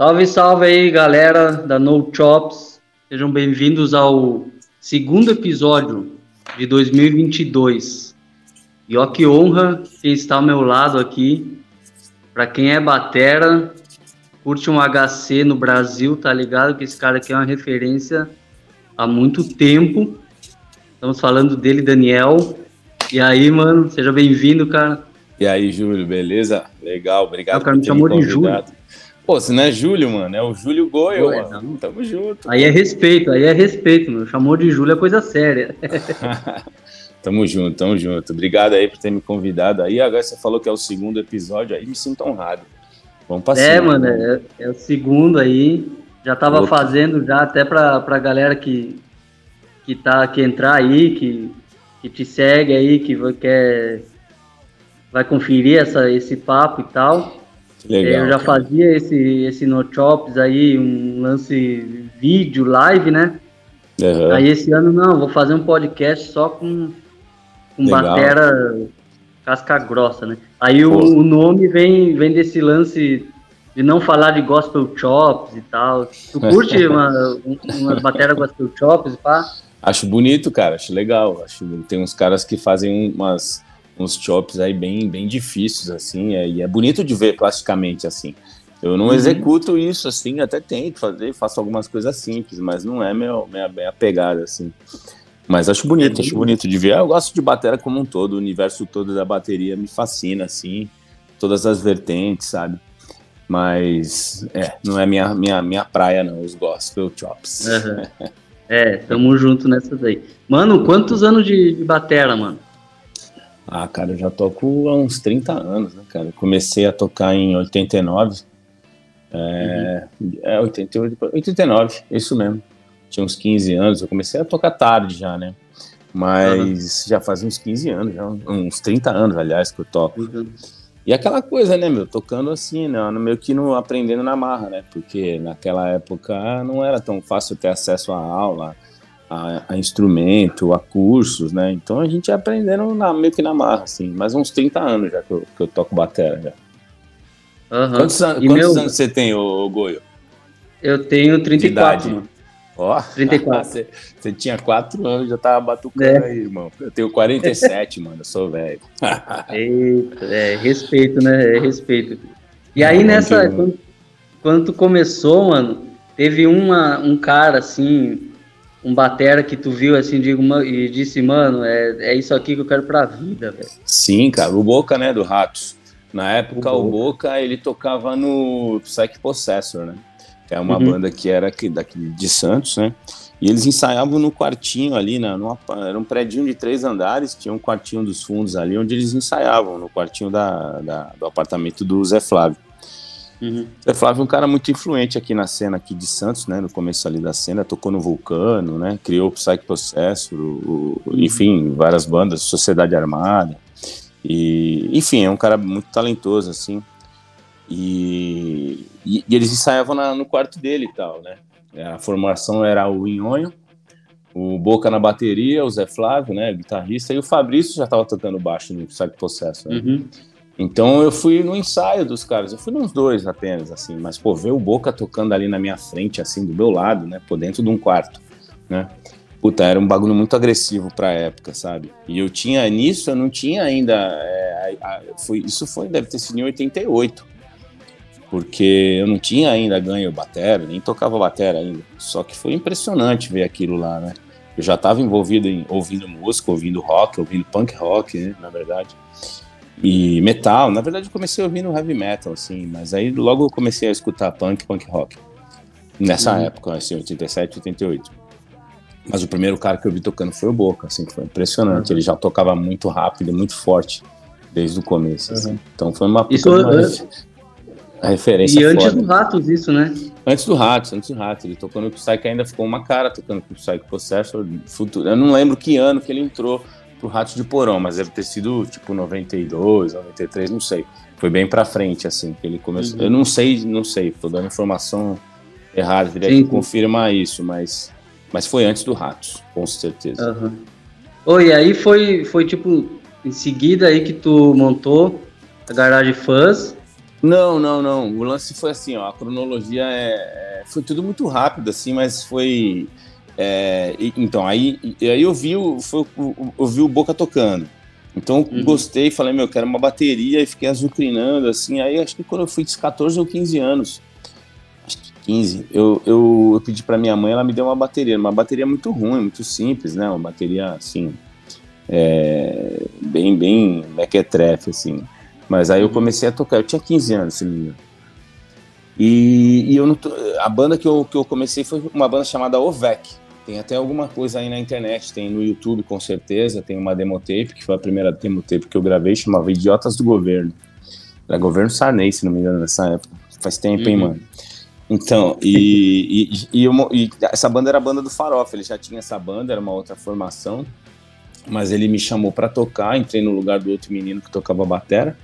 Salve, salve aí, galera da No Chops. Sejam bem-vindos ao segundo episódio de 2022. E ó que honra quem está ao meu lado aqui. Para quem é batera, curte um HC no Brasil, tá ligado? Que esse cara aqui é uma referência há muito tempo. Estamos falando dele, Daniel. E aí, mano, seja bem-vindo, cara. E aí, Júlio, beleza? Legal, obrigado o cara me chamou de Júlio. Pô, se não é Júlio, mano, é o Júlio Goio, Ué, mano. Não. Tamo junto. Aí é respeito, aí é respeito, mano. Chamou de Júlio é coisa séria. tamo junto, tamo junto. Obrigado aí por ter me convidado aí. Agora você falou que é o segundo episódio aí, me sinto honrado. Vamos passar. É, mano, é, é, o segundo aí. Já tava Outro. fazendo já até pra, pra galera que, que tá que entrar aí, que, que te segue aí, que quer vai conferir essa, esse papo e tal. Legal, eu já cara. fazia esse, esse no chops aí, um lance vídeo, live, né? Uhum. Aí esse ano não, vou fazer um podcast só com, com batera casca grossa, né? Aí o, o, nome vem, vem desse lance de não falar de gospel chops e tal. Tu curte uma, umas bateras gospel chops, pá? Acho bonito, cara, acho legal. Acho, tem uns caras que fazem umas uns chops aí bem, bem difíceis, assim, é, e é bonito de ver plasticamente, assim. Eu não uhum. executo isso, assim, até tento fazer, faço algumas coisas simples, mas não é meu, minha, minha pegada, assim. Mas acho bonito, acho bonito de ver. Eu gosto de bateria como um todo, o universo todo da bateria me fascina, assim, todas as vertentes, sabe? Mas, é, não é minha, minha, minha praia, não, os gospel chops. Uhum. é, tamo junto nessas aí. Mano, quantos anos de, de batera, mano? Ah, cara, eu já toco há uns 30 anos, né, cara? Eu comecei a tocar em 89. É, uhum. é 88, 89, isso mesmo. Tinha uns 15 anos, eu comecei a tocar tarde já, né? Mas uhum. já faz uns 15 anos, já, uns 30 anos, aliás, que eu toco. Uhum. E aquela coisa, né, meu, tocando assim, né, meio que no, aprendendo na marra, né? Porque naquela época não era tão fácil ter acesso à aula, a, a, instrumento, a cursos, né? Então a gente ia aprendendo na, meio que na marra, assim. Mais uns 30 anos já que eu, que eu toco bateria já. Uhum. Quantos, quantos meu... anos você tem, ô, Goio? Eu tenho 34, Ó, oh, 34. você, você tinha 4 anos, já tava batucando é. aí, irmão. Eu tenho 47, mano, eu sou velho. Eita, é, respeito, né? É respeito. E aí, Não, nessa, quando, quando tu começou, mano, teve uma, um cara, assim, um batera que tu viu assim digo, e disse, mano, é, é isso aqui que eu quero pra vida, velho. Sim, cara, o Boca, né, do Ratos. Na época, o, o Boca, ele tocava no Psych Possessor, né? Que é uma uhum. banda que era aqui, daqui de Santos, né? E eles ensaiavam no quartinho ali, na, numa, era um prédio de três andares, tinha um quartinho dos fundos ali, onde eles ensaiavam, no quartinho da, da do apartamento do Zé Flávio. Uhum. Zé Flávio é um cara muito influente aqui na cena aqui de Santos, né? No começo ali da cena, tocou no Vulcano, né? Criou o Psyche Processo, o, o, enfim, várias bandas, Sociedade Armada. E, enfim, é um cara muito talentoso, assim. E, e, e eles ensaiavam na, no quarto dele e tal, né? A formação era o Inhonho, o Boca na bateria, o Zé Flávio, né, guitarrista, e o Fabrício já estava tocando baixo no Psyche Processo. Né? Uhum. Então eu fui no ensaio dos caras, eu fui nos dois apenas, assim, mas pô, ver o Boca tocando ali na minha frente, assim, do meu lado, né, por dentro de um quarto, né, puta, era um bagulho muito agressivo pra época, sabe? E eu tinha, nisso eu não tinha ainda, é, a, a, foi, isso foi, deve ter sido em 88, porque eu não tinha ainda ganho batera, nem tocava batera ainda, só que foi impressionante ver aquilo lá, né? Eu já estava envolvido em ouvindo música, ouvindo rock, ouvindo punk rock, né, na verdade e metal. Na verdade, eu comecei ouvindo heavy metal, assim, mas aí logo eu comecei a escutar punk, punk rock. Nessa uhum. época, assim, 87, 88. Mas o primeiro cara que eu vi tocando foi o Boca, assim, foi impressionante. Uhum. Ele já tocava muito rápido, muito forte, desde o começo. Assim. Uhum. Então foi uma, isso, uma é... referência. E antes foda. do Ratos, isso, né? Antes do Ratos, antes do Ratos. Ele tocou no Psyche, ainda ficou uma cara tocando com o Psyche Possessor. Futuro. Eu não lembro que ano que ele entrou pro Ratos de Porão, mas deve ter sido tipo 92, 93, não sei. Foi bem pra frente, assim, que ele começou. Uhum. Eu não sei, não sei, tô dando informação errada, teria Sim. que confirmar isso, mas, mas foi antes do Ratos, com certeza. Uhum. Oi, aí foi, foi tipo, em seguida aí que tu montou a Garage Fãs, Não, não, não. O lance foi assim, ó. A cronologia é, é foi tudo muito rápido, assim, mas foi. É, então, aí, aí eu vi, o, foi, eu vi o Boca tocando. Então uhum. gostei, falei, meu, quero uma bateria e fiquei azucrinando, assim. Aí acho que quando eu fui de 14 ou 15 anos, acho que 15, eu, eu, eu pedi para minha mãe, ela me deu uma bateria, uma bateria muito ruim, muito simples, né? Uma bateria assim, é, bem, bem mequetrefe, assim. Mas aí eu uhum. comecei a tocar, eu tinha 15 anos, se não me engano. E, e eu não, a banda que eu, que eu comecei foi uma banda chamada Ovec. Tem até alguma coisa aí na internet, tem no YouTube com certeza, tem uma demotape, que foi a primeira demotape que eu gravei, chamava Idiotas do Governo. Era governo Sarney, se não me engano, nessa época. Faz tempo, uhum. hein, mano? Então, e, e, e, e, essa banda era a banda do Farofa, ele já tinha essa banda, era uma outra formação, mas ele me chamou para tocar, entrei no lugar do outro menino que tocava batera,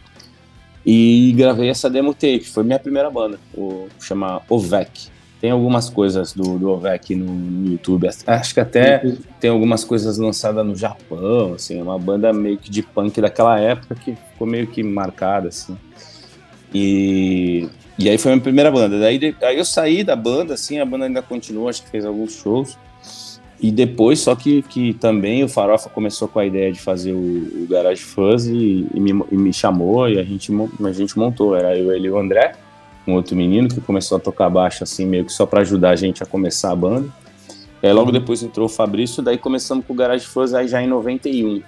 e gravei essa demo tape, foi minha primeira banda, o chama Ovec. Tem algumas coisas do, do Ovec no, no, YouTube. Acho que até tem algumas coisas lançadas no Japão, assim, uma banda meio que de punk daquela época que ficou meio que marcada, assim. E, e aí foi a minha primeira banda. Daí, aí eu saí da banda, assim, a banda ainda continuou, acho que fez alguns shows. E depois, só que, que também o Farofa começou com a ideia de fazer o, o Garage Fuzz e, e, me, e me chamou e a gente, a gente montou. Era eu, ele e o André um outro menino que começou a tocar baixo assim, meio que só para ajudar a gente a começar a banda. E aí logo depois entrou o Fabrício, daí começamos com o Garage Fuzz aí já em 91.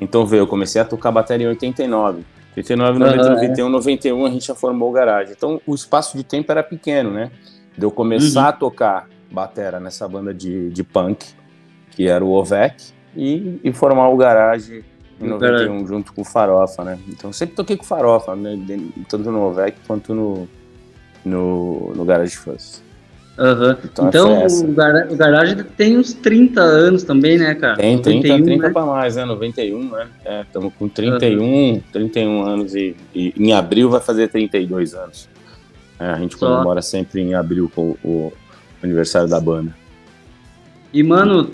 Então veio, eu comecei a tocar bateria em 89. 89, 90, uhum, 91, é. 91 a gente já formou o garagem. Então o espaço de tempo era pequeno, né? De eu começar uhum. a tocar batera nessa banda de, de punk, que era o Ovec, e, e formar o garagem em 91 junto com o Farofa, né? Então sempre toquei com Farofa, né? Tanto no Ovec quanto no, no, no Garage Fuzz. Uhum. Então, então o, gar o, Garage tem uns 30 anos também, né, cara? Tem 30, 91, 30 né? para mais, né? 91, né? Estamos é, com 31, uhum. 31 anos e, e, em abril vai fazer 32 anos. É, a gente Só. comemora sempre em abril com o, o aniversário da banda. E, mano,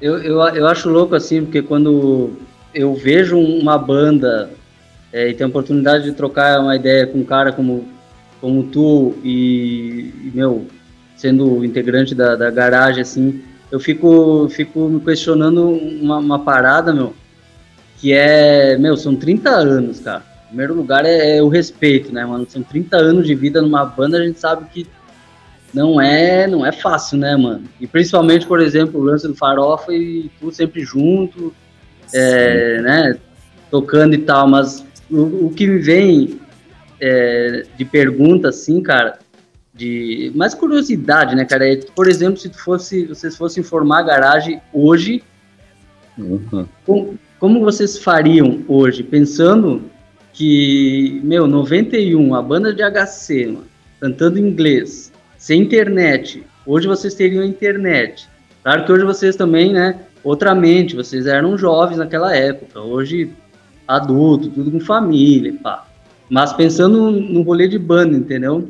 eu, eu, eu acho louco assim, porque quando eu vejo uma banda é, e tenho a oportunidade de trocar uma ideia com um cara como como tu e, e meu, sendo integrante da, da garagem, assim, eu fico, fico me questionando uma, uma, parada, meu, que é, meu, são 30 anos, cara. Em primeiro lugar é, é, o respeito, né, mano? São 30 anos de vida numa banda, a gente sabe que não é, não é fácil, né, mano? E principalmente, por exemplo, o lance do Farofa e tu sempre junto, é, né, tocando e tal, mas o, o que me vem é, de pergunta, assim, cara, de mais curiosidade, né, cara? É, por exemplo, se tu fosse, vocês fossem formar a garagem hoje, uhum. como, como vocês fariam hoje, pensando que, meu, 91, a banda de HC, mano, cantando inglês, sem internet, hoje vocês teriam internet. Claro que hoje vocês também, né, outra mente, vocês eram jovens naquela época, hoje adulto, tudo com família, pá. Mas pensando no rolê de banda, entendeu?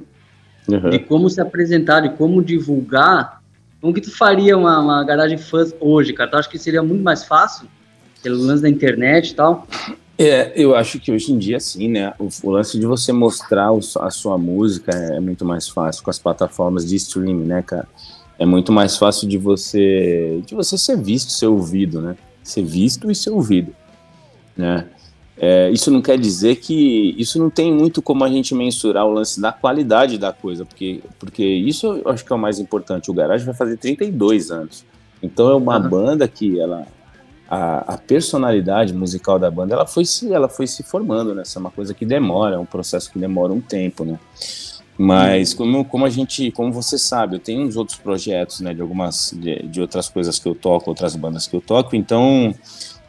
Uhum. De como se apresentar, de como divulgar. Como que tu faria uma, uma garagem fãs hoje, cara? Tu acha que seria muito mais fácil? Pelo lance da internet e tal? É, eu acho que hoje em dia sim, né? O, o lance de você mostrar o, a sua música é muito mais fácil com as plataformas de streaming, né, cara? É muito mais fácil de você de você ser visto, ser ouvido, né? Ser visto e ser ouvido, né? É, isso não quer dizer que isso não tem muito como a gente mensurar o lance da qualidade da coisa, porque, porque isso eu acho que é o mais importante. O Garage vai fazer 32 anos, então é uma uhum. banda que ela a, a, personalidade musical da banda ela foi se ela foi se formando, né? Essa é uma coisa que demora, é um processo que demora um tempo, né? Mas uhum. como, como a gente, como você sabe, eu tenho uns outros projetos, né? De algumas de, de outras coisas que eu toco, outras bandas que eu toco, então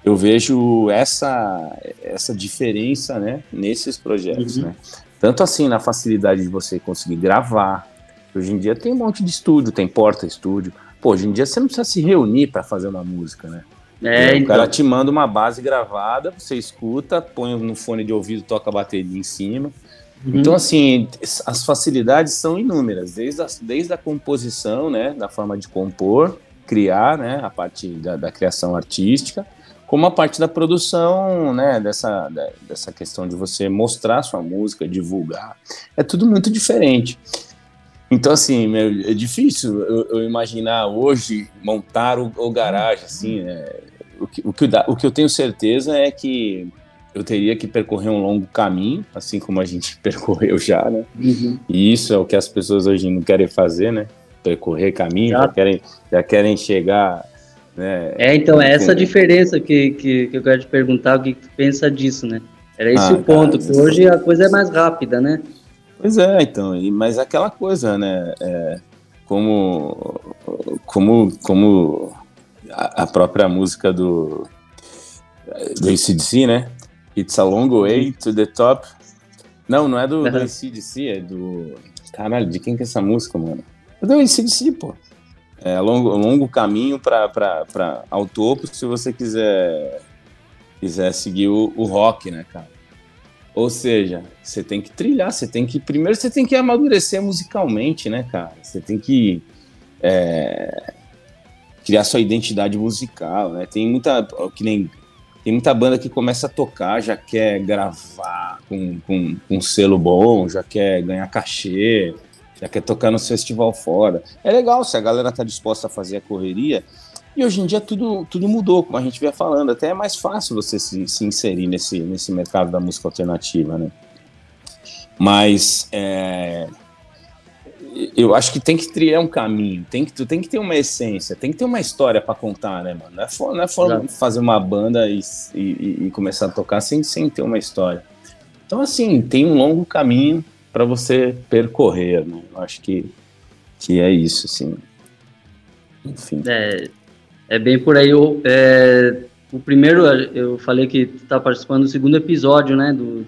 eu vejo essa, essa diferença né, nesses projetos. Uhum. Né? Tanto assim na facilidade de você conseguir gravar. Hoje em dia tem um monte de estúdio, tem porta estúdio. Pô, hoje em dia você não precisa se reunir para fazer uma música, né? É, o então... cara te manda uma base gravada, você escuta, põe no fone de ouvido, toca a bateria em cima. Uhum. Então, assim, as facilidades são inúmeras, desde a, desde a composição, né, da forma de compor, criar, né, a parte da, da criação artística, como a parte da produção, né, dessa, dessa questão de você mostrar sua música, divulgar, é tudo muito diferente. Então, assim, é difícil eu, eu, imaginar hoje montar o, o garagem, assim, né? o, que, o, que, o que eu tenho certeza é que eu teria que percorrer um longo caminho, assim como a gente percorreu já, né? Uhum. E isso é o que as pessoas hoje não querem fazer, né? Percorrer caminho, já, já querem, já querem chegar né? É, então, é essa a diferença que, que, que, eu quero te perguntar, o que tu pensa disso, né? Era esse ah, o ponto, cara, que hoje a coisa é mais rápida, né? Pois é, então, mas aquela coisa, né? É, como, como, como a própria música do, do ACDC, né? It's a long way to the top. Não, não é do, do ACDC, é do. Caralho, de quem que é essa música, mano? É do ACDC, pô é, longo, longo caminho para ao topo se você quiser quiser seguir o, o, rock, né, cara? Ou seja, você tem que trilhar, você tem que primeiro você tem que amadurecer musicalmente, né, cara? Você tem que é, criar sua identidade musical, né? Tem muita que nem tem muita banda que começa a tocar, já quer gravar com, com, com um selo bom, já quer ganhar cachê, já quer tocar no festival fora. É legal se a galera tá disposta a fazer a correria. E hoje em dia tudo, tudo mudou, como a gente vinha falando. Até é mais fácil você se, se inserir nesse, nesse mercado da música alternativa, né? Mas é, eu acho que tem que criar um caminho, tem que, tu tem que ter uma essência, tem que ter uma história para contar, né, mano? Não é, for, não é for fazer uma banda e, e, e, começar a tocar sem, sem ter uma história. Então, assim, tem um longo caminho para você percorrer, né? Eu acho que, que é isso, assim. Enfim. É, é bem por aí. Eu, é, o primeiro, eu falei que está participando do segundo episódio, né, do,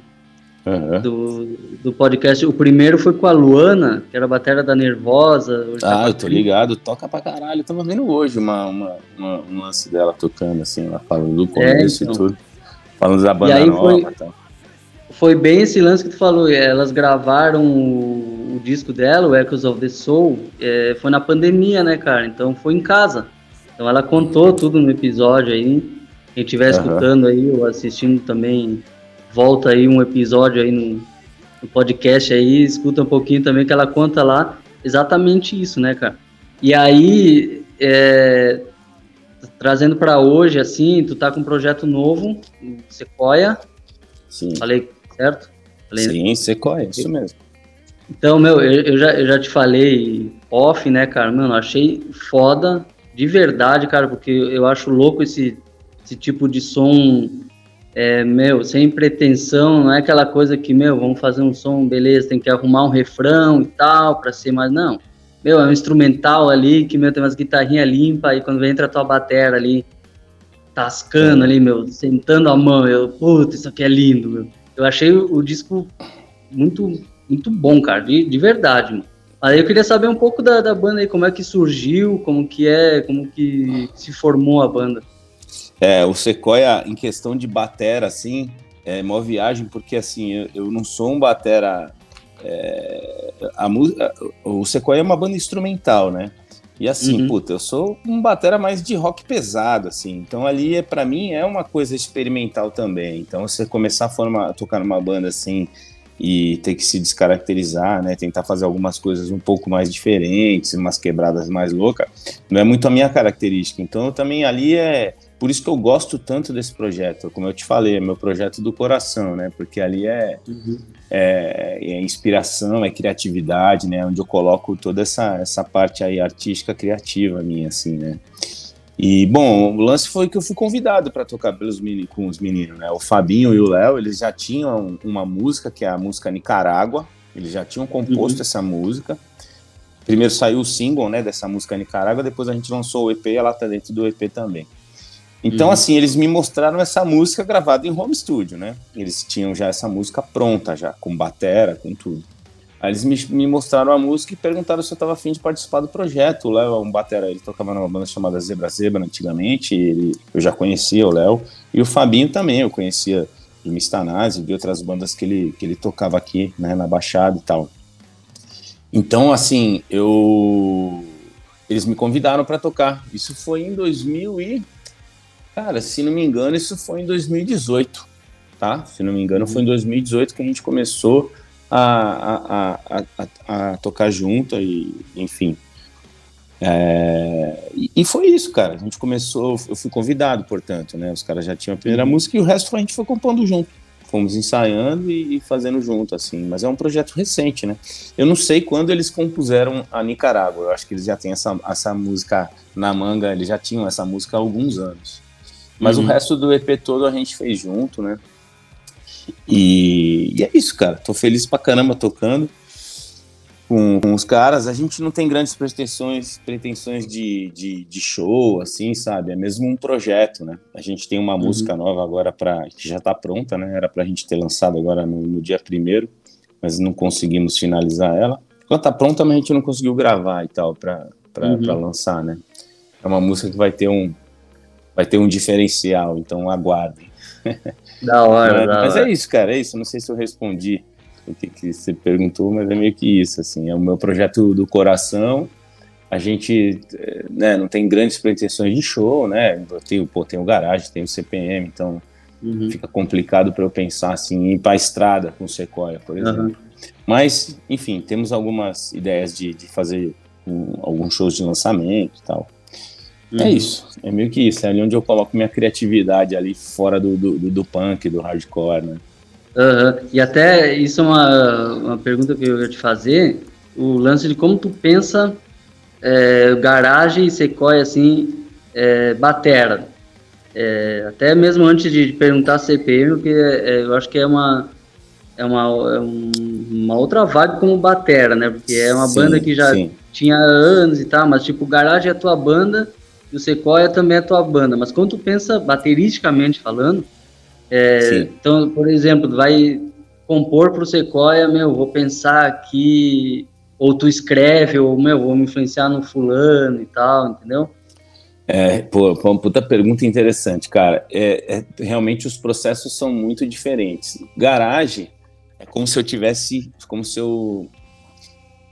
uhum. do, do, podcast. O primeiro foi com a Luana, que era a bateria da Nervosa. Ah, eu tô ligado, toca pra caralho. Eu tava vendo hoje uma, uma, uma, um lance dela tocando, assim, falando do começo é, então. e tudo. Falando da banda nova e tal foi bem esse lance que tu falou. Elas gravaram o, o disco dela, o Echoes of the Soul, é, foi na pandemia, né, cara? Então foi em casa. Então ela contou tudo no episódio aí. Quem estiver uhum. escutando aí ou assistindo também, volta aí um episódio aí no, no podcast aí, escuta um pouquinho também que ela conta lá exatamente isso, né, cara? E aí, é, trazendo para hoje, assim, tu tá com um projeto novo, Sequoia. Sim. Falei certo? Falei, Sim, Sequoia, é isso mesmo. Então, meu, eu, eu, já, eu já te falei off, né, cara? Mano, achei foda, de verdade, cara, porque eu acho louco esse, esse tipo de som, é, meu, sem pretensão, não é aquela coisa que, meu, vamos fazer um som, beleza, tem que arrumar um refrão e tal, pra ser mais, não. Meu, é um instrumental ali, que, meu, tem umas guitarrinhas limpas, e quando entra a tua bateria ali, tascando ali, meu, sentando a mão, eu, puta, isso aqui é lindo, meu. Eu achei o, o disco muito, muito bom, cara, de, de verdade, mano. Aí eu queria saber um pouco da, da banda aí, como é que surgiu, como que é, como que se formou a banda. É, o Sequoia, em questão de batera, assim, é mó viagem, porque assim, eu, eu não sou um batera. É, a, a, o Sequoia é uma banda instrumental, né? E assim, uhum. puta, eu sou um batera mais de rock pesado, assim. Então ali, é, para mim, é uma coisa experimental também. Então você começar a, formar, a tocar numa banda assim e ter que se descaracterizar, né? Tentar fazer algumas coisas um pouco mais diferentes, umas quebradas mais loucas, não é muito a minha característica. Então também ali é por isso que eu gosto tanto desse projeto, como eu te falei, é meu projeto do coração, né? Porque ali é, uhum. é, é, inspiração, é criatividade, né? Onde eu coloco toda essa, essa parte aí artística, criativa minha, assim, né? E, bom, o lance foi que eu fui convidado para tocar pelos mini, com os meninos, né? O Fabinho e o Léo, eles já tinham uma música, que é a música Nicarágua, eles já tinham composto uhum. essa música. Primeiro saiu o single, né, dessa música Nicarágua, depois a gente lançou o EP, ela tá dentro do EP também. Então, uhum. assim, eles me mostraram essa música gravada em home studio, né? Eles tinham já essa música pronta, já, com batera, com tudo. Aí eles me, me mostraram a música e perguntaram se eu estava afim de participar do projeto. O Léo é um batera, ele tocava numa banda chamada Zebra Zebra antigamente, ele, eu já conhecia o Léo. E o Fabinho também, eu conhecia de Mistanase, de outras bandas que ele, que ele tocava aqui, né, na Baixada e tal. Então, assim, eu... Eles me convidaram para tocar. Isso foi em 2000 e Cara, se não me engano, isso foi em 2018, tá? Se não me engano, foi em 2018 que a gente começou a, a, a, a, a tocar junto e, enfim. É, e, e, foi isso, cara. A gente começou, eu fui convidado, portanto, né? Os caras já tinham a primeira uhum. música e o resto a gente foi compondo junto. Fomos ensaiando e, e, fazendo junto, assim. Mas é um projeto recente, né? Eu não sei quando eles compuseram a Nicarágua. Eu acho que eles já têm essa, essa música na manga, eles já tinham essa música há alguns anos. Mas uhum. o resto do EP todo a gente fez junto, né? E, e, é isso, cara. Tô feliz pra caramba tocando com, com, os caras. A gente não tem grandes pretensões, pretensões de, de, de, show, assim, sabe? É mesmo um projeto, né? A gente tem uma uhum. música nova agora para que já tá pronta, né? Era pra gente ter lançado agora no, no dia primeiro, mas não conseguimos finalizar ela. Ela tá pronta, mas a gente não conseguiu gravar e tal pra, pra, uhum. pra lançar, né? É uma música que vai ter um vai ter um diferencial, então aguardem. Da hora, mas, da mas hora. é isso, cara, é isso. Não sei se eu respondi o que, que você perguntou, mas é meio que isso, assim. É o meu projeto do coração. A gente né, não tem grandes pretensões de show, né? Eu tenho, pô, tem o garagem, tem o CPM, então uhum. fica complicado para eu pensar assim, em ir para a estrada com o Sequoia, por exemplo. Uhum. Mas, enfim, temos algumas ideias de, de fazer um, alguns shows de lançamento e tal. É uhum. É isso, é meio que isso, é ali onde eu coloco minha criatividade ali fora do, do, do punk, do hardcore, né? Uhum. E até isso é uma, uma pergunta que eu ia te fazer, o lance de como tu pensa é, garagem e sequoia assim, é, batera. É, até mesmo antes de perguntar CPM, porque é, eu acho que é uma é uma, é um, uma outra vibe como batera, né? Porque é uma sim, banda que já sim. tinha anos e tal, mas tipo, garagem é a tua banda e o Sequoia também é tua banda, mas quando tu pensa bateristicamente falando, é, então, por exemplo, vai compor pro Sequoia, meu, vou pensar aqui, ou tu escreve, ou, meu, vou me influenciar no fulano e tal, entendeu? É, pô, uma puta pergunta interessante, cara. É, é, realmente os processos são muito diferentes. Garagem é como se eu tivesse, como se eu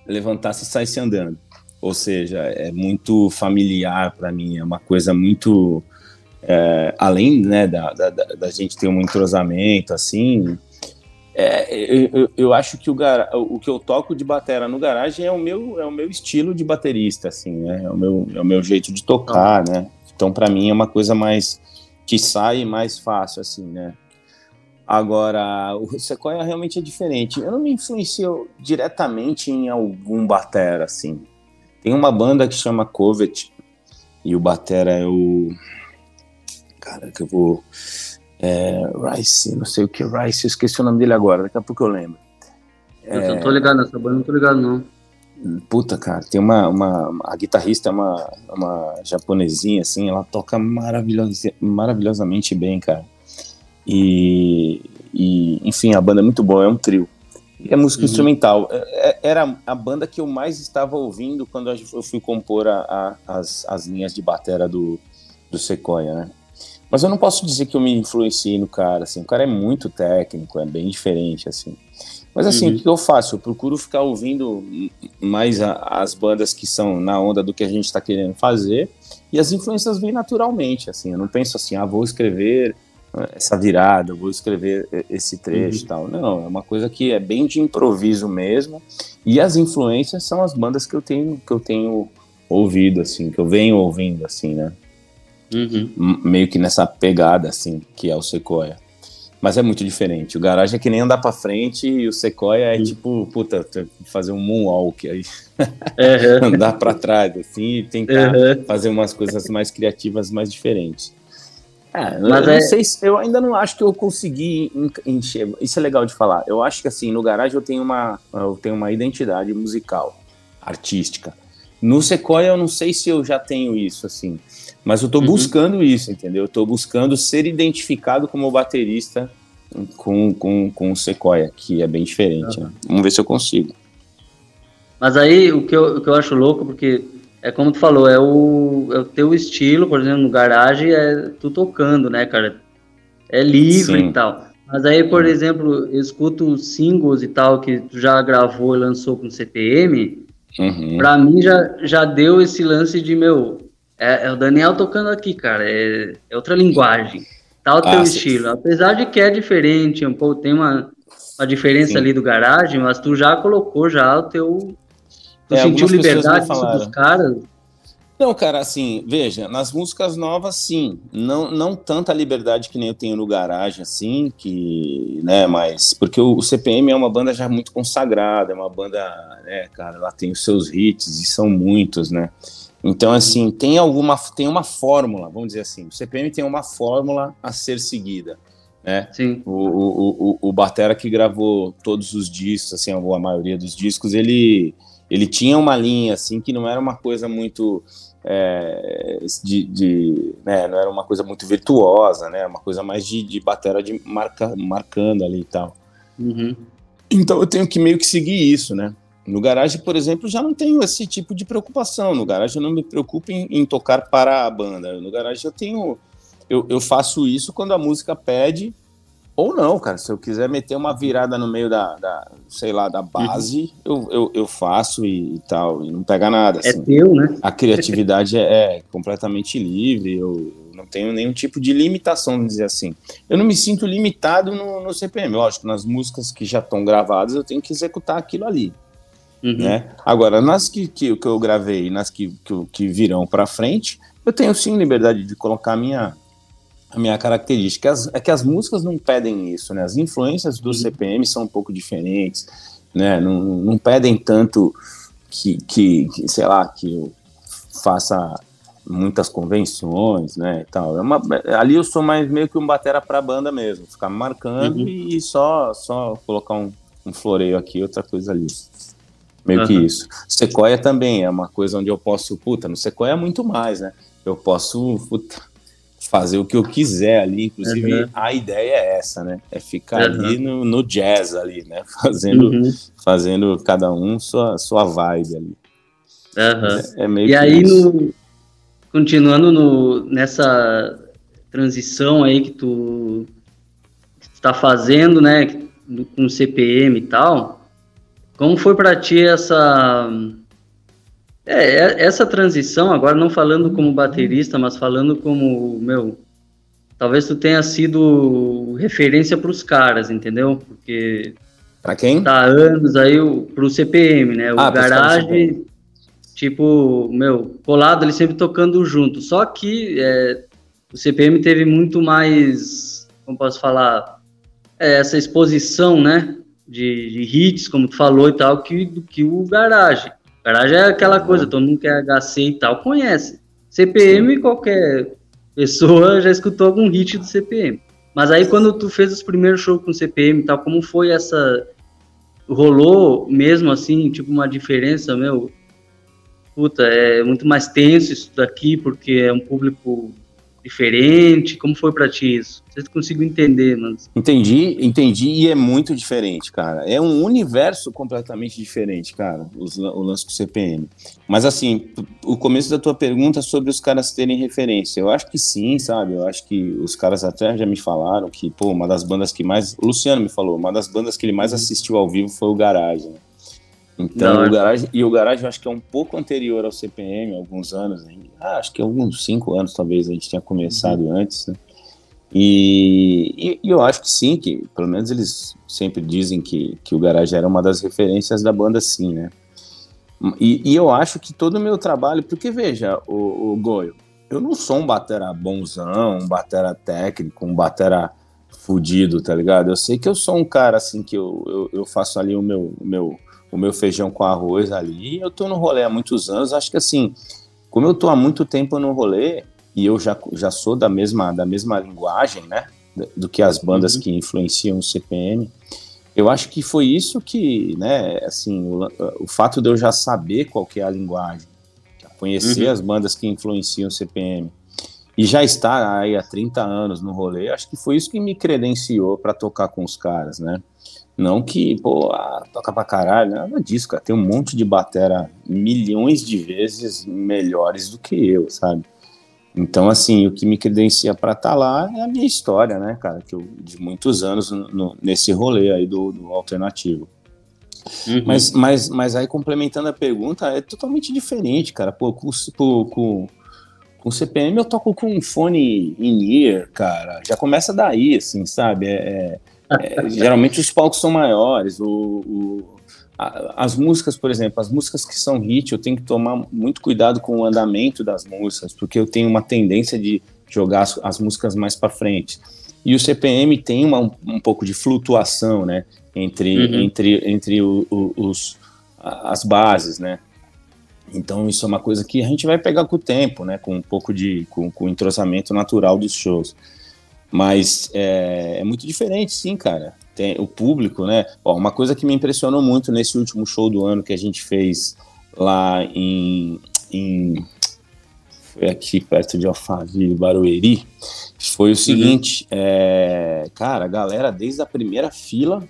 levantasse e saísse andando ou seja, é muito familiar para mim, é uma coisa muito é, além né, da, da, da, gente ter um entrosamento assim. É, eu, eu, acho que o, o que eu toco de batera no garagem é o meu é o meu estilo de baterista assim, né? É o meu é o meu jeito de tocar, né? Então para mim é uma coisa mais que sai mais fácil assim, né? Agora, o Sequoia realmente é diferente. Eu não me influencio diretamente em algum batera, assim. Tem uma banda que chama Covet e o batera é o. Cara, que eu vou. É, Rice, não sei o que Rice, eu esqueci o nome dele agora, daqui a pouco eu lembro. Eu é... não tô ligado nessa banda, não tô ligado não. Puta, cara, tem uma, uma a guitarrista é uma, uma japonesinha, assim, ela toca maravilhosa, maravilhosamente bem, cara. E, e, enfim, a banda é muito boa, é um trio. É música uhum. instrumental. É, é, era a banda que eu mais estava ouvindo quando eu fui compor a, a, as, as linhas de batera do, do Sequoia, né? Mas eu não posso dizer que eu me influenciei no cara, assim. O cara é muito técnico, é bem diferente, assim. Mas assim, uhum. o que eu faço? Eu procuro ficar ouvindo mais a, as bandas que são na onda do que a gente está querendo fazer e as influências vêm naturalmente, assim. Eu não penso assim, ah, vou escrever essa virada, vou escrever esse trecho e uhum. tal. Não, é uma coisa que é bem de improviso mesmo. E as influências são as bandas que eu tenho que eu tenho ouvido assim, que eu venho ouvindo assim, né? Uhum. Meio que nessa pegada assim, que é o Sequoia. Mas é muito diferente. O garagem é que nem andar para frente e o Sequoia é uhum. tipo, puta, fazer um moonwalk aí. Andar para trás assim e tentar fazer umas coisas mais criativas, mais diferentes. É, mas eu, é... sei se, eu ainda não acho que eu consegui encher. Isso é legal de falar. Eu acho que assim, no garagem eu tenho uma, eu tenho uma identidade musical, artística. No Sequoia eu não sei se eu já tenho isso, assim. Mas eu tô uhum. buscando isso, entendeu? Eu tô buscando ser identificado como baterista com, com, com o Sequoia, que é bem diferente. Uhum. Né? Vamos ver se eu consigo. Mas aí o que eu, o que eu acho louco, porque é como tu falou, é o, é o teu estilo, por exemplo, no garagem, é tu tocando, né, cara? É livre Sim. e tal. Mas aí, por exemplo, eu escuto singles e tal que tu já gravou e lançou com CPM, uhum. pra mim já, já deu esse lance de, meu, É, é, o Daniel tocando aqui, cara. É, é outra linguagem. Tá o teu ah, estilo. Apesar de que é diferente, um pouco, tem uma, uma diferença sim. ali do garagem, mas tu já colocou já o teu. Tu é, sentiu liberdade dos caras? Não, cara, assim, veja, nas músicas novas, sim, não, não tanta liberdade que nem eu tenho no garagem, assim, que, né, mas, porque o, CPM é uma banda já muito consagrada, é uma banda, né, cara, ela tem os seus hits, e são muitos, né, então, assim, tem alguma, tem uma fórmula, vamos dizer assim, o CPM tem uma fórmula a ser seguida, né, sim. O, o, o, o Batera que gravou todos os discos, assim, a maioria dos discos, ele ele tinha uma linha assim que não era uma coisa muito é, de, de né, não era uma coisa muito virtuosa, né, uma coisa mais de, de batera de marca, marcando ali e tal. Uhum. Então eu tenho que meio que seguir isso, né? No garagem, por exemplo, já não tenho esse tipo de preocupação. No garagem eu não me preocupo em, em tocar para a banda. No garagem eu tenho, eu, eu faço isso quando a música pede ou não, cara. Se eu quiser meter uma virada no meio da, da sei lá, da base, uhum. eu, eu, eu, faço e, e, tal, e não pega nada. É assim. É teu, né? A criatividade é, é, completamente livre, eu não tenho nenhum tipo de limitação, vamos dizer assim. Eu não me sinto limitado no, no CPM. Lógico, nas músicas que já estão gravadas, eu tenho que executar aquilo ali. Uhum. Né? Agora, nas que, que, que eu gravei, nas que, que, que virão para frente, eu tenho sim liberdade de colocar a minha a minha característica. As, é que as músicas não pedem isso, né? As influências do CPM são um pouco diferentes, né? Não, não pedem tanto que, que, que, sei lá, que eu faça muitas convenções, né, e tal. É uma, ali eu sou mais meio que um batera para banda mesmo, ficar marcando uhum. e só só colocar um, um floreio aqui, outra coisa ali. Meio uhum. que isso. Sequoia também é uma coisa onde eu posso, puta, no Sequoia é muito mais, né? Eu posso, puta, fazer o que eu quiser ali. Inclusive, uhum. a ideia é essa, né? É ficar uhum. ali no, no, jazz ali, né? Fazendo, uhum. fazendo cada um sua, sua vibe ali. É, é, meio e aí, no, continuando no, nessa transição aí que tu está fazendo, né? Com CPM e tal, como foi para ti essa é, é, essa transição, agora não falando como baterista, mas falando como, meu, talvez tu tenha sido referência para os caras, entendeu? Porque para quem? Tá anos aí pro CPM, né? O ah, garagem, tipo, meu, colado ele sempre tocando junto. Só que é, o CPM teve muito mais, como posso falar, é, essa exposição, né? De, de, hits, como tu falou e tal, que, do que o garagem. Garagem é aquela coisa, todo mundo que é HC e tal conhece. CPM, Sim. qualquer pessoa já escutou algum hit do CPM. Mas aí quando tu fez os primeiros shows com CPM e tal, como foi essa. Rolou mesmo assim, tipo, uma diferença, meu? Puta, é muito mais tenso isso daqui, porque é um público diferente? Como foi para ti isso? Você conseguiu entender, mano? Entendi, entendi e é muito diferente, cara. É um universo completamente diferente, cara, os, o lance com o CPM. Mas assim, o começo da tua pergunta sobre os caras terem referência, eu acho que sim, sabe? Eu acho que os caras até já me falaram que, pô, uma das bandas que mais. O Luciano me falou, uma das bandas que ele mais assistiu ao vivo foi o Garage. Né? Então, Não, o garagem, e o garagem eu acho que é um pouco anterior ao CPM, alguns anos, ah, acho que alguns cinco anos talvez a gente tenha começado uhum. antes, né? E, e, e, eu acho que sim, que pelo menos eles sempre dizem que, que o garagem era uma das referências da banda, sim, né? E, e eu acho que todo o meu trabalho, porque veja, o, o Goio, eu não sou um batera bonzão, um batera técnico, um batera fudido, tá ligado? Eu sei que eu sou um cara assim que eu, eu, eu faço ali o meu, o meu o meu feijão com arroz ali. Eu tô no rolê há muitos anos, acho que assim, como eu tô há muito tempo no rolê e eu já, já sou da mesma, da mesma linguagem, né, do que as bandas uhum. que influenciam o CPM, eu acho que foi isso que, né, assim, o, o fato de eu já saber qual é a linguagem, conhecer uhum. as bandas que influenciam o CPM e já estar aí há 30 anos no rolê, acho que foi isso que me credenciou para tocar com os caras, né? Não que, pô, ah, toca pra caralho, nada disso, cara. Tem um monte de batera milhões de vezes melhores do que eu, sabe? Então, assim, o que me credencia para estar tá lá é a minha história, né, cara? Que eu, de muitos anos no, nesse rolê aí do, do alternativo. Uhum. Mas, mas, mas aí, complementando a pergunta, é totalmente diferente, cara. Pô, com, com, Com CPM eu toco com um fone in-ear, cara. Já começa daí, assim, sabe? É, é, é geralmente os palcos são maiores. O, o as músicas, por exemplo, as músicas que são hit, eu tenho que tomar muito cuidado com o andamento das músicas, porque eu tenho uma tendência de jogar as, as músicas mais para frente. E o CPM tem uma, um, um pouco de flutuação, né? Entre, uhum. entre, entre o, o, os, as bases, né? Então isso é uma coisa que a gente vai pegar com o tempo, né? Com um pouco de com, com o entrosamento natural dos shows. Mas é, é, muito diferente, sim, cara. Tem o público, né? Ó, uma coisa que me impressionou muito nesse último show do ano que a gente fez lá em, em foi aqui perto de Alphaville, Barueri, foi o uhum. seguinte, uhum. é, cara, a galera desde a primeira fila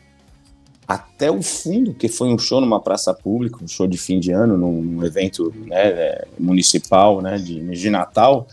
até o fundo, que foi um show numa praça pública, um show de fim de ano, num, evento né, é, municipal né, de, de Natal,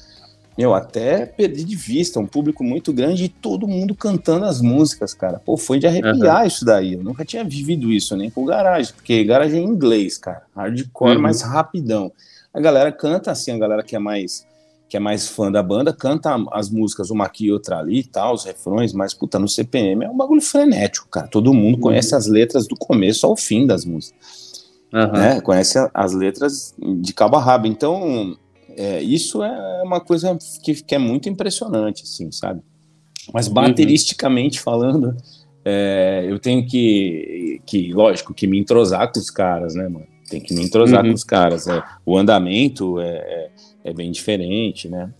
meu, até perdi de vista, um público muito grande e todo mundo cantando as músicas, cara. Pô, foi de arrepiar uhum. isso daí. Eu nunca tinha vivido isso, nem com garagem, porque garagem é em inglês, cara. Hardcore uhum. mais rapidão. A galera canta assim, a galera que é mais que é mais fã da banda, canta as músicas uma aqui e outra ali e tal, os refrões, mas puta, no CPM é um bagulho frenético, cara. Todo mundo uhum. conhece as letras do começo ao fim das músicas. Né? Conhece as letras de cabo a rabo. Então, é, isso é uma coisa que, que, é muito impressionante, assim, sabe? Mas uhum. bateristicamente uhum. falando, é, eu tenho que, que, lógico, que me entrosar com os caras, né, mano? Tem que me entrosar uhum. com os caras. É, o andamento é, é é bem diferente, né?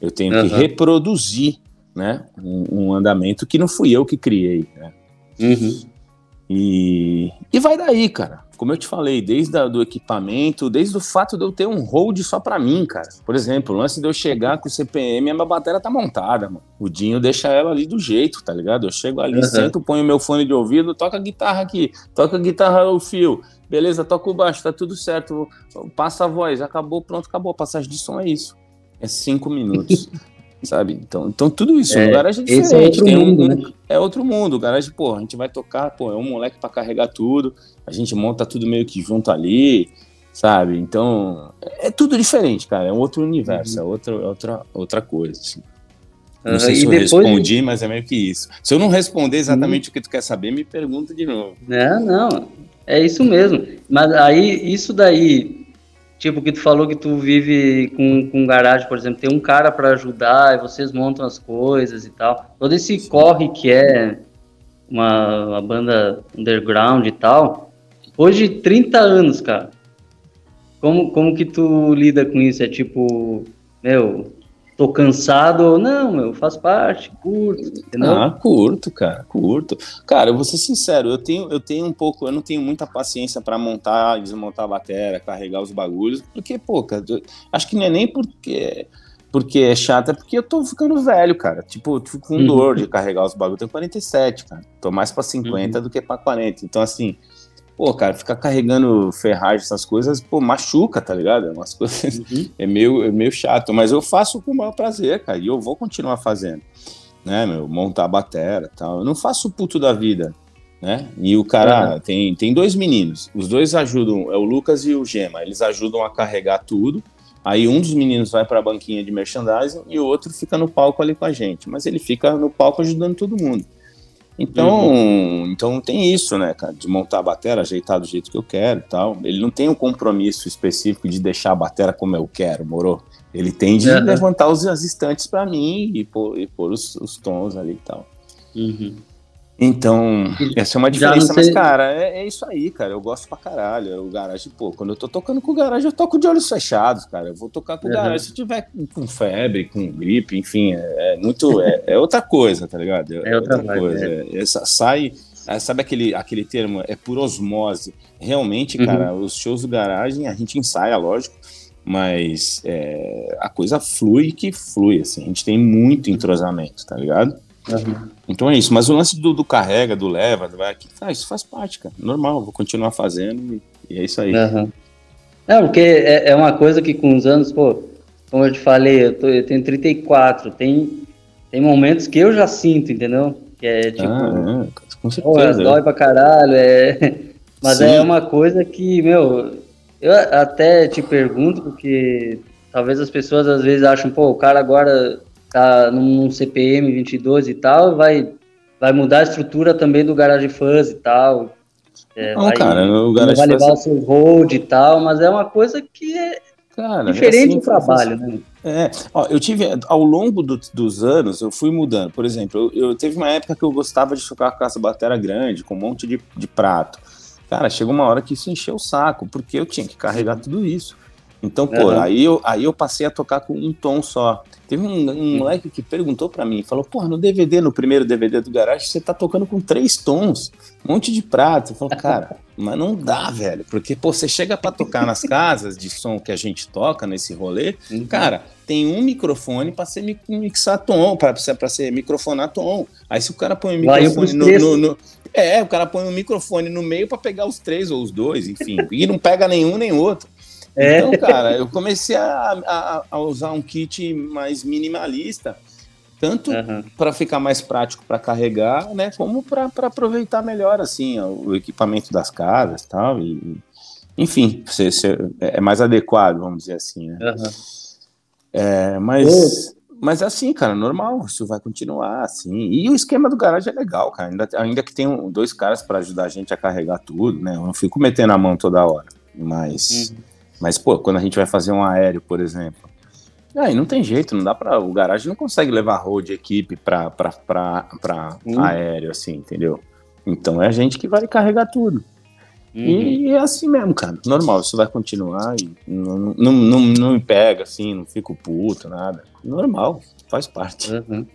Eu tenho uhum. que reproduzir, né, um, um, andamento que não fui eu que criei, né? Uhum. E, e vai daí, cara. Como eu te falei, desde a, do equipamento, desde o fato de eu ter um hold só para mim, cara. Por exemplo, lance de eu chegar com o CPM, a minha bateria tá montada, mano. O Dinho deixa ela ali do jeito, tá ligado? Eu chego ali, uhum. sento, ponho meu fone de ouvido, toca a guitarra aqui, toca a guitarra o fio, beleza, toca o baixo, tá tudo certo, passa a voz, acabou, pronto, acabou. A passagem de som é isso. É cinco minutos. sabe? Então, então tudo isso. É, o garagem é diferente. Esse é outro tem mundo, um, né? É outro mundo. O garagem, pô, a gente vai tocar, pô, é um moleque para carregar tudo. A gente monta tudo meio que junto ali, sabe? Então, é tudo diferente, cara. É um outro universo, uhum. é outra, outra, outra coisa, assim. Não sei se eu respondi, de... mas é meio que isso. Se eu não responder exatamente uhum. o que tu quer saber, me pergunta de novo. É, não. É isso mesmo. Mas aí, isso daí, tipo, que tu falou que tu vive com, com garagem, por exemplo, tem um cara para ajudar, e vocês montam as coisas e tal. Todo esse Sim. corre que é uma, uma banda underground e tal. Hoje, 30 anos, cara. Como, como que tu lida com isso? É tipo, meu, tô cansado, não, meu, faz parte, curto, entendeu? Ah, curto, cara, curto. Cara, eu vou ser sincero, eu tenho, eu tenho um pouco, eu não tenho muita paciência para montar, desmontar a bateria, carregar os bagulhos, porque, pô, cara, eu, acho que não é nem porque porque é chato, é porque eu tô ficando velho, cara. Tipo, eu fico com uhum. dor de carregar os bagulhos. Eu tenho 47, cara. Tô mais pra 50 uhum. do que pra 40. Então, assim, pô, cara, ficar carregando ferragem, essas coisas, pô, machuca, tá ligado? É umas coisas, uhum. é, meio, é meio chato, mas eu faço com o maior prazer, cara, e eu vou continuar fazendo, né, meu, montar a bateria e tal. Eu não faço puto da vida, né? E o cara uhum. tem, tem dois meninos, os dois ajudam, é o Lucas e o Gema, eles ajudam a carregar tudo. Aí um dos meninos vai para a banquinha de merchandising e o outro fica no palco ali com a gente, mas ele fica no palco ajudando todo mundo. Então, uhum. então tem isso, né, cara, de montar a bateria, ajeitar do jeito que eu quero e tal. Ele não tem um compromisso específico de deixar a bateria como eu quero, morou? Ele tem de uhum. levantar os, as estantes para mim e pôr, e pôr os, os, tons ali e tal. Uhum. Então, essa é uma diferença, mas, cara, é, é, isso aí, cara. Eu gosto pra caralho. O garagem, pô, quando eu tô tocando com o garagem, eu toco de olhos fechados, cara. Eu vou tocar com o uhum. garagem se tiver com febre, com gripe, enfim, é, é muito. É, é, outra coisa, tá ligado? É, é outra, outra coisa. É. Essa, sai. Sabe aquele, aquele termo? É por osmose. Realmente, uhum. cara, os shows do garagem a gente ensaia, lógico, mas a coisa flui que flui, assim. A gente tem muito entrosamento, tá ligado? Uhum. Então é isso, mas o lance do, do carrega, do leva, do vai, ah, isso faz parte, cara. Normal, vou continuar fazendo e, e é isso aí. Uhum. É, porque é, é, uma coisa que com os anos, pô, como eu te falei, eu, tô, eu tenho 34, tem, tem momentos que eu já sinto, entendeu? Que é tipo. Ah, é, com certeza. Pô, dói pra caralho, é. Mas Sim. é uma coisa que, meu, eu até te pergunto, porque talvez as pessoas às vezes acham, pô, o cara agora tá num CPM 22 e tal, vai, vai mudar a estrutura também do Garage Fuzz e tal. É, não, vai, cara, o Garage vai levar o seu road e tal, mas é uma coisa que é cara, diferente assim, do trabalho, né? É, ó, eu tive, ao longo do, dos anos, eu fui mudando. Por exemplo, eu, eu, teve uma época que eu gostava de tocar com essa bateria grande, com um monte de, de prato. Cara, chegou uma hora que isso encheu o saco, porque eu tinha que carregar tudo isso. Então, pô, uhum. aí, eu, aí eu passei a tocar com um tom só. Teve um, um moleque que perguntou para mim, falou, porra, no DVD, no primeiro DVD do Garage, você tá tocando com três tons, um monte de prato. Eu falo, cara, mas não dá, velho, porque, pô, você chega para tocar nas casas de som que a gente toca nesse rolê, uhum. cara, tem um microfone para ser mixar tom, para ser microfonar tom. Aí se o cara põe o microfone no, no, no, É, o cara põe um microfone no meio para pegar os três ou os dois, enfim, e não pega nenhum nem outro. É. Então, cara, eu comecei a, a, a, usar um kit mais minimalista, tanto uhum. para ficar mais prático para carregar, né, como para aproveitar melhor assim o equipamento das casas, tal, e enfim, você, você, é mais adequado, vamos dizer assim, né? Uhum. É, mas mas é assim, cara, normal, isso vai continuar assim. E o esquema do garagem é legal, cara. Ainda, ainda que tem dois caras para ajudar a gente a carregar tudo, né? Eu não fico metendo a mão toda hora. Mas uhum. Mas, pô, quando a gente vai fazer um aéreo, por exemplo, aí não tem jeito, não dá para O garagem não consegue levar road equipe para hum. aéreo, assim, entendeu? Então é a gente que vai carregar tudo. Uhum. E é assim mesmo, cara. Normal, isso vai continuar e não, não, não, não me pega assim, não fico puto, nada. Normal, faz parte. Uhum.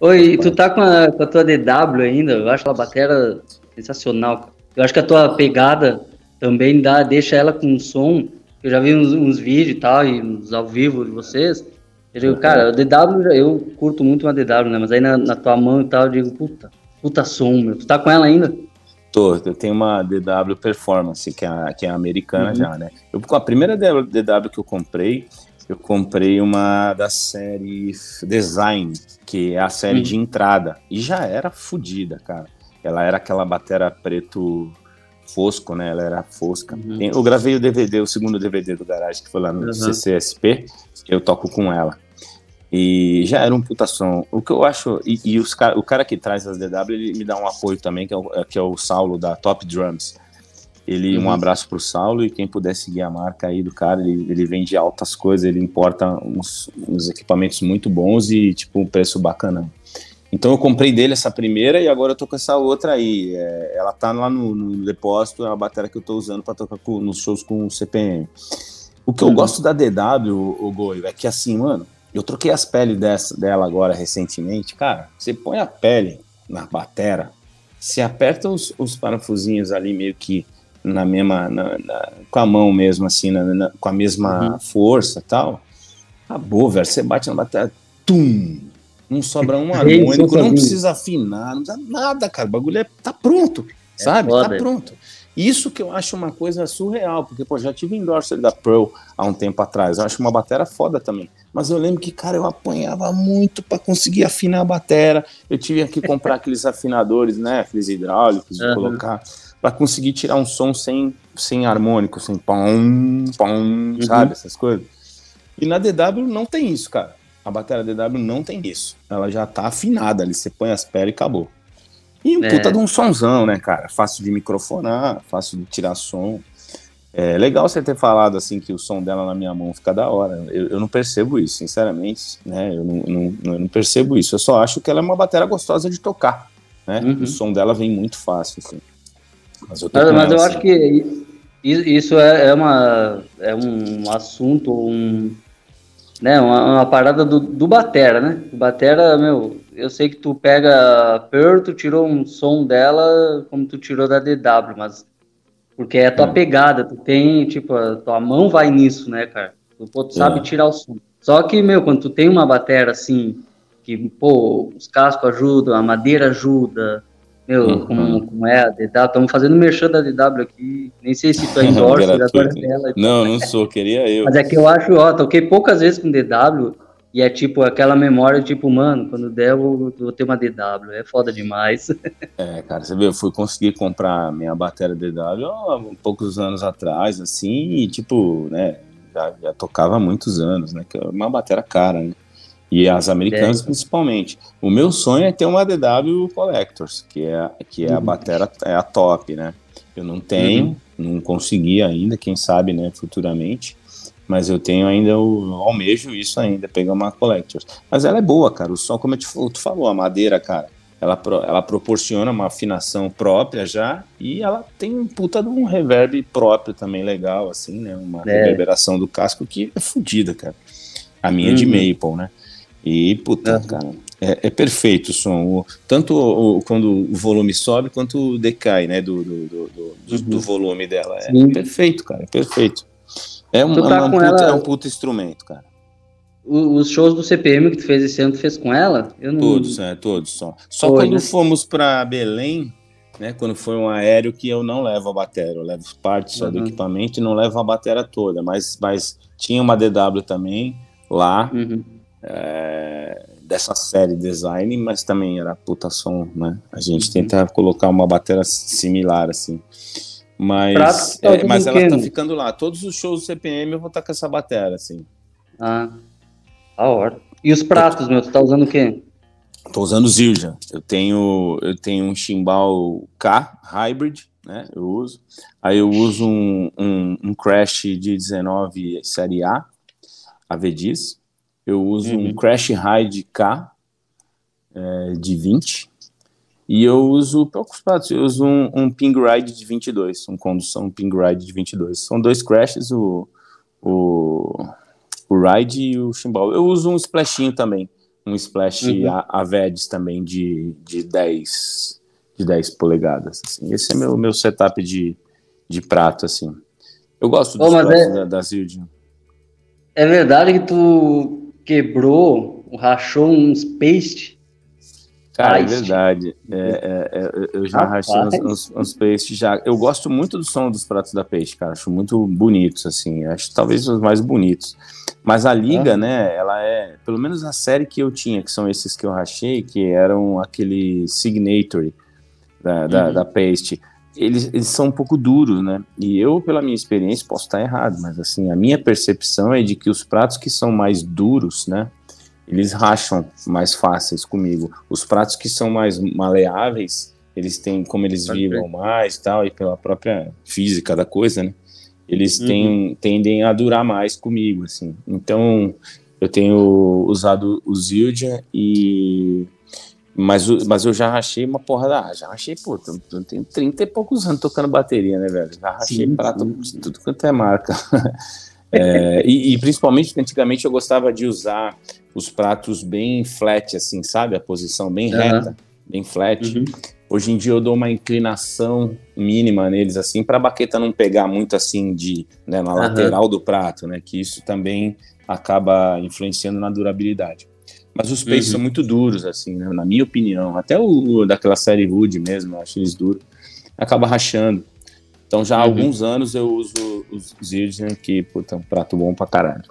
Oi, tu tá com a, com a tua DW ainda? Eu acho a bateria sensacional. Eu acho que a tua pegada também dá, deixa ela com um som eu já vi uns, uns vídeos e tal, e uns ao vivo de vocês. Eu digo, cara, o DW, eu curto muito uma DW, né? Mas aí na, na tua mão e tal, eu digo, puta, puta som, meu. Tu tá com ela ainda? Tô, eu tenho uma DW Performance, que é, que é americana uhum. já, né? Eu, com a primeira DW que eu comprei, eu comprei uma da série Design, que é a série uhum. de entrada. E já era fodida, cara. Ela era aquela batera preto fosco, né? Ela era fosca. Uhum. eu gravei o DVD, o segundo DVD do Garage, que foi lá no uhum. CCSP, eu toco com ela. E já era um puta som. O que eu acho. E, e os, o cara que traz as DW, ele me dá um apoio também, que é o, é, que é o Saulo da Top Drums. Ele, uhum. um abraço pro Saulo e quem puder seguir a marca aí do cara, ele, ele vende altas coisas, ele importa uns, uns equipamentos muito bons e, tipo, um preço bacana. Então eu comprei dele essa primeira e agora eu tô com essa outra aí. É, ela tá lá no, no, depósito, é a bateria que eu tô usando para tocar com, nos shows com o CPM. O que eu uhum. gosto da DW, o, o Goio, é que assim, mano, eu troquei as peles dessa, dela agora recentemente. Cara, você põe a pele na batera, se aperta os, os parafusinhos ali meio que na mesma, na, na, com a mão mesmo, assim, na, com a mesma uhum. força tal. Acabou, velho. Você bate na bateria, tum, não sobra um harmônico, não precisa afinar, não precisa nada, cara. O bagulho é, tá pronto, é sabe? Foda. Tá pronto. Isso que eu acho uma coisa surreal, porque, pô, já tive endorser da Pearl há um tempo atrás. Eu acho uma bateria foda também. Mas eu lembro que, cara, eu apanhava muito para conseguir afinar a bateria. Eu tive que comprar aqueles afinadores, né? Aqueles hidráulicos, uhum. colocar, para conseguir tirar um som sem, sem harmônico, sem pom, pom, uhum. sabe? Essas coisas. E na DW não tem isso, cara. A bateria DW não tem isso. Ela já tá afinada ali, você põe as peras e acabou. E um é. puta de um sonzão, né, cara? Fácil de microfonar, fácil de tirar som. É legal você ter falado assim que o som dela na minha mão fica da hora. Eu, eu não percebo isso, sinceramente, né? Eu não, não, eu não, percebo isso. Eu só acho que ela é uma bateria gostosa de tocar, né? Uhum. O som dela vem muito fácil, assim. Mas eu, mas, mas eu acho que isso é, é, uma, é um assunto, um, né, uma, uma parada do, do Batera, né? O Batera, meu, eu sei que tu pega a Pearl, tu tirou um som dela como tu tirou da DW, mas porque é a tua é. pegada, tu tem, tipo, a tua mão vai nisso, né, cara? Tu, pô, tu sabe é. tirar o som. Só que, meu, quando tu tem uma batera assim, que, pô, os cascos ajudam, a madeira ajuda, meu, uhum. como, como é a DW, estamos fazendo merchan da DW aqui, nem sei se tu é endorse agora dela. Não, não sou, queria eu. Mas é que eu acho, ó, toquei poucas vezes com DW, e é tipo aquela memória, tipo, mano, quando der eu vou, vou ter uma DW, é foda demais. É, cara, você vê, eu fui conseguir comprar minha bateria DW há poucos anos atrás, assim, e tipo, né, já, já tocava há muitos anos, né? Que é uma bateria cara, né? E as americanas é. principalmente. O meu sonho é ter uma DW Collectors, que é, que é a uhum. bateria, é a top, né? Eu não tenho, uhum. não consegui ainda, quem sabe, né, futuramente. Mas eu tenho ainda, eu almejo isso ainda, pegar uma Collectors. Mas ela é boa, cara. O som, como eu te, tu falou, a madeira, cara, ela, ela proporciona uma afinação própria já e ela tem um puta de um reverb próprio também legal, assim, né? Uma é. reverberação do casco que é fodida, cara. A minha uhum. de Maple, né? E, puta, uhum. cara, é, é, perfeito o som. O, tanto o, quando o volume sobe quanto decai, né? Do, do, do, do, uhum. do volume dela. É Sim. perfeito, cara, é perfeito. É um, tá é, um puta, ela... é um puta instrumento, cara. os shows do CPM que tu fez esse ano, tu fez com ela? Não... Todos, é, todos só. Só Foi, quando né? fomos para Belém, né? Quando foi um aéreo que eu não levo a bateria, eu levo partes só uhum. do equipamento e não levo a bateria toda, mas, mas tinha uma DW também lá. Uhum é, dessa série design, mas também era puta som, né? A gente uhum. tenta colocar uma bateria similar, assim. Mas, é, mas ela tá ficando lá. Todos os shows do CPM eu vou estar tá com essa bateria, assim. Ah, a hora. E os pratos, meu, tu tá usando o quê? Tô usando Zildjian. Eu tenho, eu tenho um chimbal K Hybrid, né? Eu uso. Aí eu uso um, um, um Crash de 19 série A, AVDIS eu uso uhum. um Crash Ride K é, de 20 e eu uso poucos pratos, eu uso um, um Ping Ride de 22, um condução Ping Ride de 22. São dois crashes, o, o, o Ride e o Chimbal. Eu uso um splashinho também, um splash uhum. Avedes também de, de 10 de 10 polegadas. Assim. Esse é meu, meu setup de, de prato, assim. Eu gosto dos oh, pratos é... da, da Zildjian. É verdade que tu quebrou, rachou uns paste. Cara, paste. é verdade. É, é, é, eu já Rapaz. rachei uns, uns, uns paste já. Eu gosto muito do som dos pratos da peixe, cara. Acho muito bonitos, assim. Acho talvez os mais bonitos. Mas a liga, ah. né, ela é, pelo menos a série que eu tinha, que são esses que eu rachei, que eram aquele Signatory da, da, uhum. da Paste eles, eles são um pouco duros, né? E eu, pela minha experiência, posso estar errado, mas assim, a minha percepção é de que os pratos que são mais duros, né? Eles racham mais fáceis comigo. Os pratos que são mais maleáveis, eles têm, como eles vibram mais tal, e pela própria física da coisa, né? Eles uhum. têm, tendem a durar mais comigo, assim. Então, eu tenho usado o Zildjian e mas, mas eu já rachei uma porra da. Já rachei, pô, eu tenho 30 e poucos anos tocando bateria, né, velho? Já rachei sim, prato, sim. tudo quanto é marca. é, e, e, principalmente que antigamente eu gostava de usar os pratos bem flat, assim, sabe? A posição bem reta, uhum. bem flat. Uhum. Hoje em dia eu dou uma inclinação mínima neles, assim, para a baqueta não pegar muito assim de né, na uhum. lateral do prato, né? Que isso também acaba influenciando na durabilidade. Mas os peixes uhum. são muito duros, assim, né? na minha opinião. Até o, o daquela série Wood mesmo, eu acho eles duros. Acaba rachando. Então já há uhum. alguns anos eu uso os Zildjian, que, puta, é um prato bom pra caralho.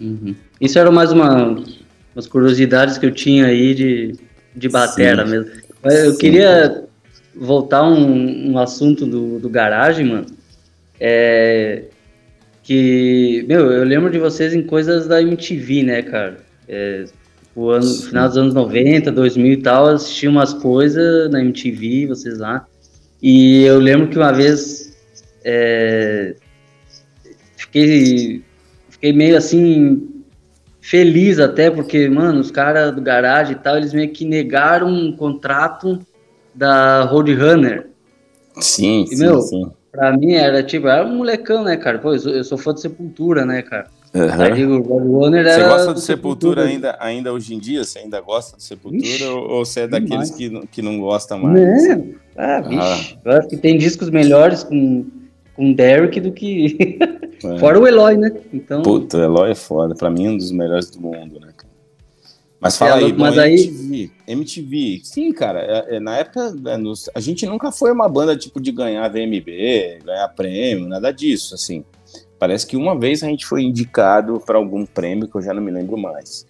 Uhum. Isso era mais uma, umas curiosidades que eu tinha aí de, de batera Sim. mesmo. Eu Sim. queria voltar um, um assunto do, do garagem, mano. É, que, meu, eu lembro de vocês em coisas da MTV, né, cara? É, o ano, final dos anos 90, 2000 e tal, assisti umas coisas na MTV, vocês lá. E eu lembro que uma vez é, fiquei, fiquei meio assim feliz até, porque, mano, os caras do garagem e tal, eles meio que negaram um contrato da Roadrunner. Sim, e, sim, meu, sim. Pra mim era tipo, era um molecão, né, cara? Pô, eu sou, eu sou fã de Sepultura, né, cara? Uhum. Você gosta de Sepultura ainda, ainda hoje em dia? Você ainda gosta de Sepultura Ixi, ou, ou, você é daqueles que, que não gosta mais? Não, ah, bicho, ah. eu acho que tem discos melhores com, com Derek do que. É. Fora o Eloy, né? Então... Puta, o Eloy é foda. Pra mim, é um dos melhores do mundo, né? Mas fala é, aí, mas bom, aí... MTV, MTV, sim, cara, é, é, na época é, nos, a gente nunca foi uma banda tipo de ganhar VMB, ganhar prêmio, nada disso, assim. Parece que uma vez a gente foi indicado para algum prêmio que eu já não me lembro mais.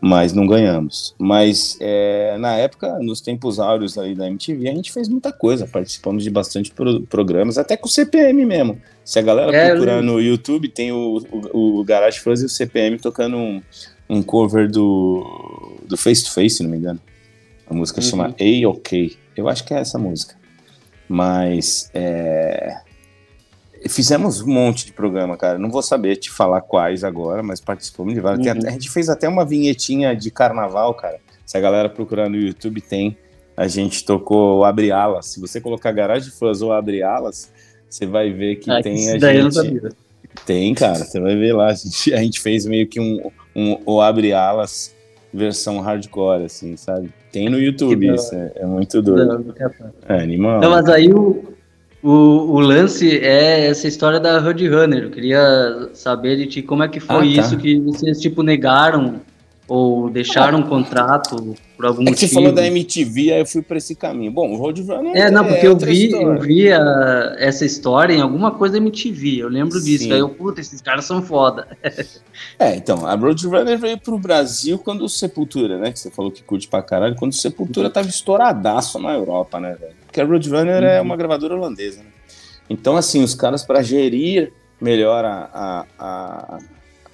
mas não ganhamos. Mas é, na época, nos tempos áureos aí da MTV, a gente fez muita coisa, participamos de bastante pro, programas, até com o CPM mesmo. Se a galera é, procurar no YouTube, tem o, o, o Garage Fuzz e o CPM tocando um, um cover do, do Face to Face, se não me engano. A música uhum. chama A-OK. Eu acho que é essa música. Mas é, Fizemos um monte de programa, cara. Não vou saber te falar quais agora, mas participamos de vários. Uhum. A gente fez até uma vinhetinha de carnaval, cara. Se a galera procurar no YouTube, tem. A gente tocou o Abre Alas. Se você colocar Garage Fãs ou Abre Alas, você vai ver que ah, tem a gente. Tem, cara. Você vai ver lá. A gente, a gente fez meio que um, um o Abre Alas versão hardcore, assim, sabe? Tem no YouTube isso. É, é, muito doido. É animal. Não, mas aí o, o, o, lance é essa história da Roadrunner. Eu queria saber de ti como é que foi ah, tá. isso que vocês tipo negaram ou deixaram um contrato por algum é motivo. você falou da MTV, aí eu fui para esse caminho. Bom, o Roadrunner É, não, porque é eu vi, história. eu vi a, essa história em alguma coisa da MTV. Eu lembro disso. Sim. Aí eu, puta, esses caras são foda. é, então, a Roadrunner veio pro Brasil quando o Sepultura, né, que você falou que curte pra caralho, quando o Sepultura tava estouradaço na Europa, né, velho? Porque a Roadrunner é uhum. é uma gravadora holandesa, né? Então, assim, os caras, para gerir melhor a, a, a,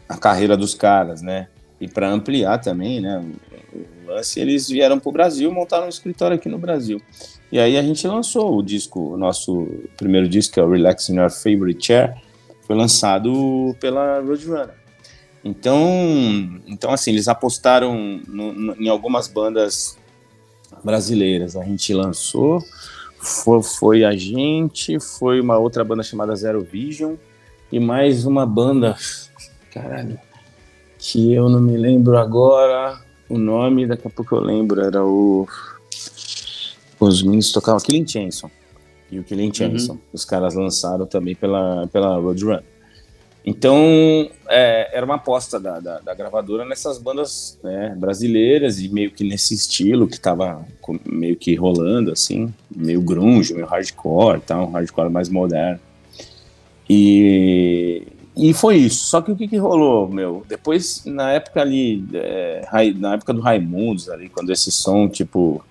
a, carreira dos caras, né? E para ampliar também, né? O lance, eles vieram para o Brasil, montaram um escritório aqui no Brasil. E aí a gente lançou o disco, o nosso primeiro disco, que é o Relax in Your Favorite Chair, foi lançado pela Roadrunner. Então, então assim, eles apostaram no, no, em algumas bandas brasileiras. A gente lançou, foi, foi, a gente, foi uma outra banda chamada Zero Vision e mais uma banda, caralho, que eu não me lembro agora o nome, daqui a pouco eu lembro, era o os meninos tocavam Killing Chanson e o Killing Chanson, uhum. os caras lançaram também pela, pela Roadrunner. Então, é, era uma aposta da, da, da, gravadora nessas bandas né, brasileiras e meio que nesse estilo que tava meio que rolando, assim, meio grunge, meio hardcore, tá, um hardcore mais moderno. E, e foi isso. Só que o que, que rolou, meu? Depois, na época ali, é, na época do Raimundos, ali, quando esse som, tipo,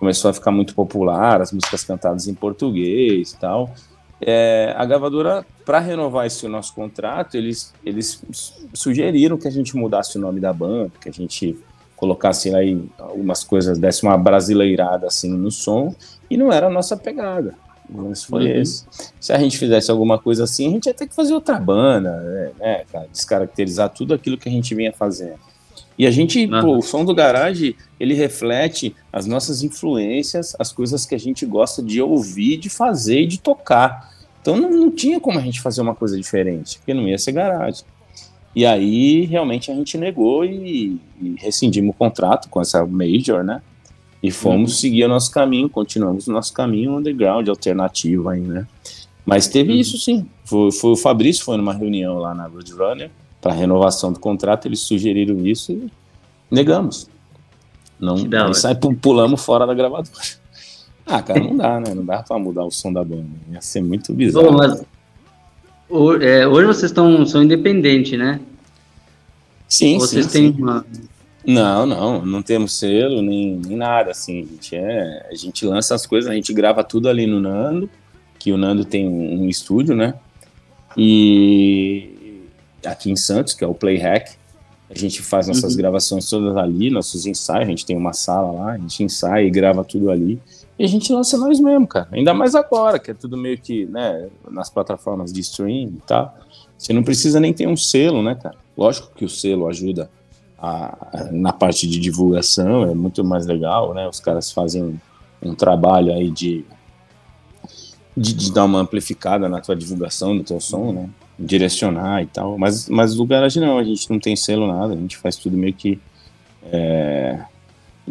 começou a ficar muito popular, as músicas cantadas em português e tal é, a gravadora, para renovar esse nosso contrato, eles, eles sugeriram que a gente mudasse o nome da banda, que a gente colocasse aí algumas coisas, desse uma brasileirada assim no som, e não era a nossa pegada. Mas foi uhum. esse. Se a gente fizesse alguma coisa assim, a gente ia ter que fazer outra banda, né, né cara? Descaracterizar tudo aquilo que a gente vinha fazendo. E a gente, uhum. pô, o som do garage, ele reflete as nossas influências, as coisas que a gente gosta de ouvir, de fazer e de tocar. Então não, não tinha como a gente fazer uma coisa diferente, porque não ia ser garagem. E aí realmente a gente negou e, e rescindimos o contrato com essa major, né? E fomos uhum. seguir o nosso caminho, continuamos o nosso caminho underground, alternativo aí, né? Mas teve uhum. isso sim. Foi, foi, o Fabrício foi numa reunião lá na Roadrunner para renovação do contrato, eles sugeriram isso e negamos. Não, aí sai, pulamos fora da gravadora. Ah, cara, não dá, né? Não dá pra mudar o som da banda. Ia ser muito bizarro. Bom, mas, é, hoje vocês estão, são independentes, né? Sim, Ou vocês sim, têm sim. uma. Não, não, não temos selo nem, nem nada, assim, a gente, é, a gente lança as coisas, a gente grava tudo ali no Nando, que o Nando tem um estúdio, né, e aqui em Santos, que é o Playhack, a gente faz nossas uhum. gravações todas ali, nossos ensaios, a gente tem uma sala lá, a gente ensaia e grava tudo ali, e a gente lança nós mesmo, cara. Ainda mais agora, que é tudo meio que, né, nas plataformas de stream e tal. Você não precisa nem ter um selo, né, cara? Lógico que o selo ajuda a, a, na parte de divulgação, é muito mais legal, né? Os caras fazem um, um trabalho aí de, de, de, dar uma amplificada na tua divulgação do teu som, né? Direcionar e tal. Mas, mas o garagem não, a gente não tem selo nada, a gente faz tudo meio que é,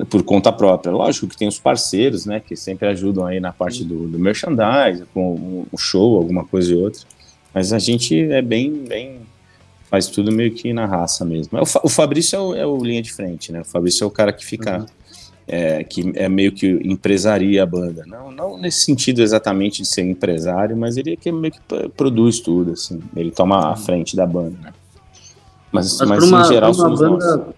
por conta própria. Lógico que tem os parceiros, né, que sempre ajudam aí na parte do, do merchandise, com o show, alguma coisa e outra. Mas a gente é bem, bem faz tudo meio que na raça mesmo. É o, o Fabrício é o, é o, linha de frente, né? O Fabrício é o cara que fica, uhum. É, que é meio que empresaria a banda. Não, não nesse sentido exatamente de ser empresário, mas ele é que meio que produz tudo, assim. Ele toma a frente da banda, né? Mas, mas, mas uma, em geral somos banda... nós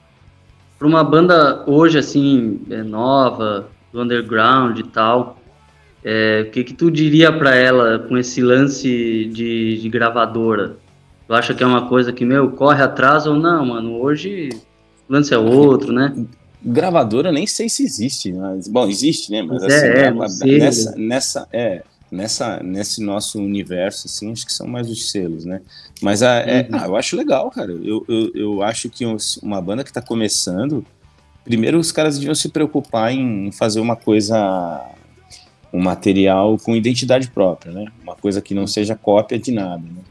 para uma banda hoje, assim, é, nova, do underground e tal, é, o que, que tu diria para ela com esse lance de, de, gravadora? Tu acha que é uma coisa que, meu, corre atrás ou não, mano? Hoje o lance é outro, né? Gravadora nem sei se existe, mas, bom, existe, né? Mas, é, assim, é, nessa, nessa, é, nessa, nesse nosso universo, assim, acho que são mais os selos, né? Mas a, é, uhum. ah, eu acho legal, cara. Eu, eu, eu acho que uma banda que está começando, primeiro os caras deviam se preocupar em fazer uma coisa, um material com identidade própria, né? Uma coisa que não seja cópia de nada, né?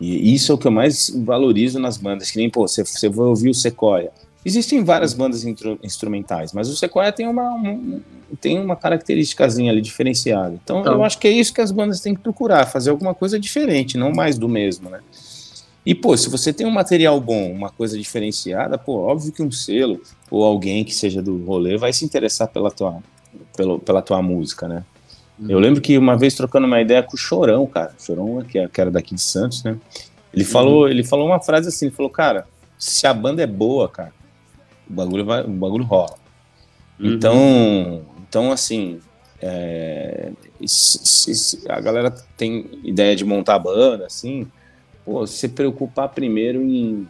E isso é o que eu mais valorizo nas bandas, que nem, pô, você, você vai ouvir o Sequoia. Existem várias bandas instrumentais, mas o Sequoia tem uma, um, tem uma característicazinha ali diferenciada. Então, então, eu acho que é isso que as bandas têm que procurar, fazer alguma coisa diferente, não mais do mesmo, né? E, pô, se você tem um material bom, uma coisa diferenciada, pô, óbvio que um selo ou alguém que seja do rolê vai se interessar pela tua, pela, pela tua música, né? Eu uhum. lembro que uma vez trocando uma ideia com o Chorão, cara, Chorão que era daqui de Santos, né? Ele falou, uhum. ele falou uma frase assim, ele falou, cara, se a banda é boa, cara, o bagulho vai, o bagulho rola. Uhum. Então, então assim, é, se, se, a galera tem ideia de montar a banda, assim, pô, se preocupar primeiro em,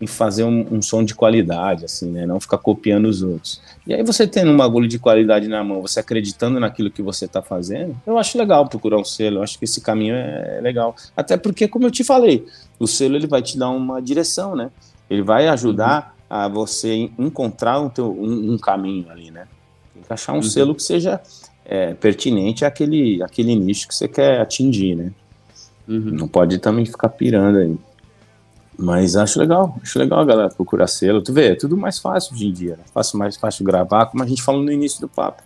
em fazer um, um, som de qualidade, assim, né? Não ficar copiando os outros. E aí você tendo um bagulho de qualidade na mão, você acreditando naquilo que você tá fazendo, eu acho legal procurar um selo, eu acho que esse caminho é, é legal. Até porque, como eu te falei, o selo ele vai te dar uma direção, né? Ele vai ajudar a você encontrar um, teu, um, um caminho ali, né? Tem que achar um uhum. selo que seja é, pertinente àquele, àquele nicho que você quer atingir, né? Uhum. Não pode também ficar pirando aí. Mas acho legal, acho legal a galera procurar selo. Tu vê, é tudo mais fácil hoje em dia, né? Fácil, mais fácil gravar, como a gente falou no início do papo.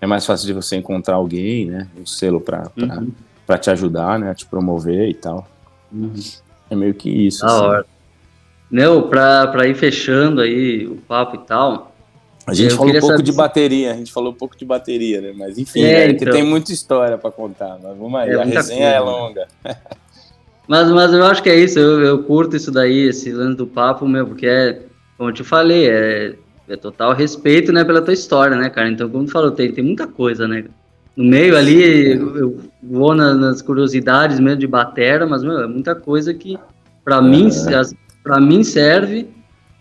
É mais fácil de você encontrar alguém, né? Um selo pra, pra, uhum. pra te ajudar, né? A te promover e tal. Uhum. É meio que isso. Da assim. hora. Não, para ir fechando aí o papo e tal. A gente falou um pouco saber... de bateria, a gente falou um pouco de bateria, né? Mas enfim, é, é então... que tem muita história para contar. Mas vamos aí, é, a resenha é coisa, é longa. Mas, mas eu acho que é isso, eu, eu curto isso daí, esse lance do papo, meu, porque é, como eu te falei, é, é total respeito, né, pela tua história, né, cara? Então, como tu falou, tem, tem muita coisa, né? No meio ali, eu, eu vou na, nas curiosidades mesmo de batera, mas, meu, é muita coisa que, para mim, as, para mim serve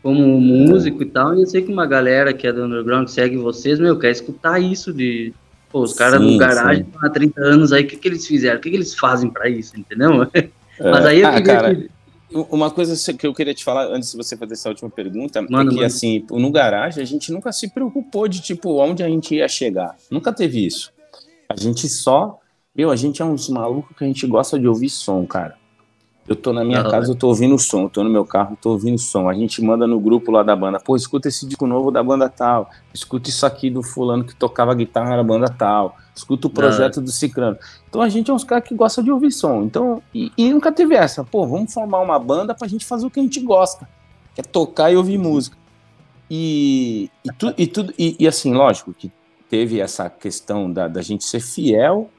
como músico e tal, e eu sei que uma galera que é do underground que segue vocês, meu, quer escutar isso de pô, os caras no garagem há 30 anos aí, o que, que eles fizeram? O que, que eles fazem para isso, entendeu? É. Mas aí eu ah, cara, que... Uma coisa que eu queria te falar antes de você fazer essa última pergunta é mano, é que, mano. assim, no garagem a gente nunca se preocupou de, tipo, onde a gente ia chegar. Nunca teve isso. A gente só. Meu, a gente é uns malucos que a gente gosta de ouvir som, cara. Eu tô na minha casa, eu tô ouvindo o som, eu tô no meu carro, tô ouvindo o som. A gente manda no grupo lá da banda, pô, escuta esse disco novo da banda tal, escuta isso aqui do fulano que tocava guitarra na banda tal, escuta o projeto do Cicrano. Então a gente é uns caras que gosta de ouvir som. Então, e, e, nunca teve essa, pô, vamos formar uma banda pra gente fazer o que a gente gosta, que é tocar e ouvir música. E, e, tu, e, tudo, e, e assim, lógico que teve essa questão da, da gente ser fiel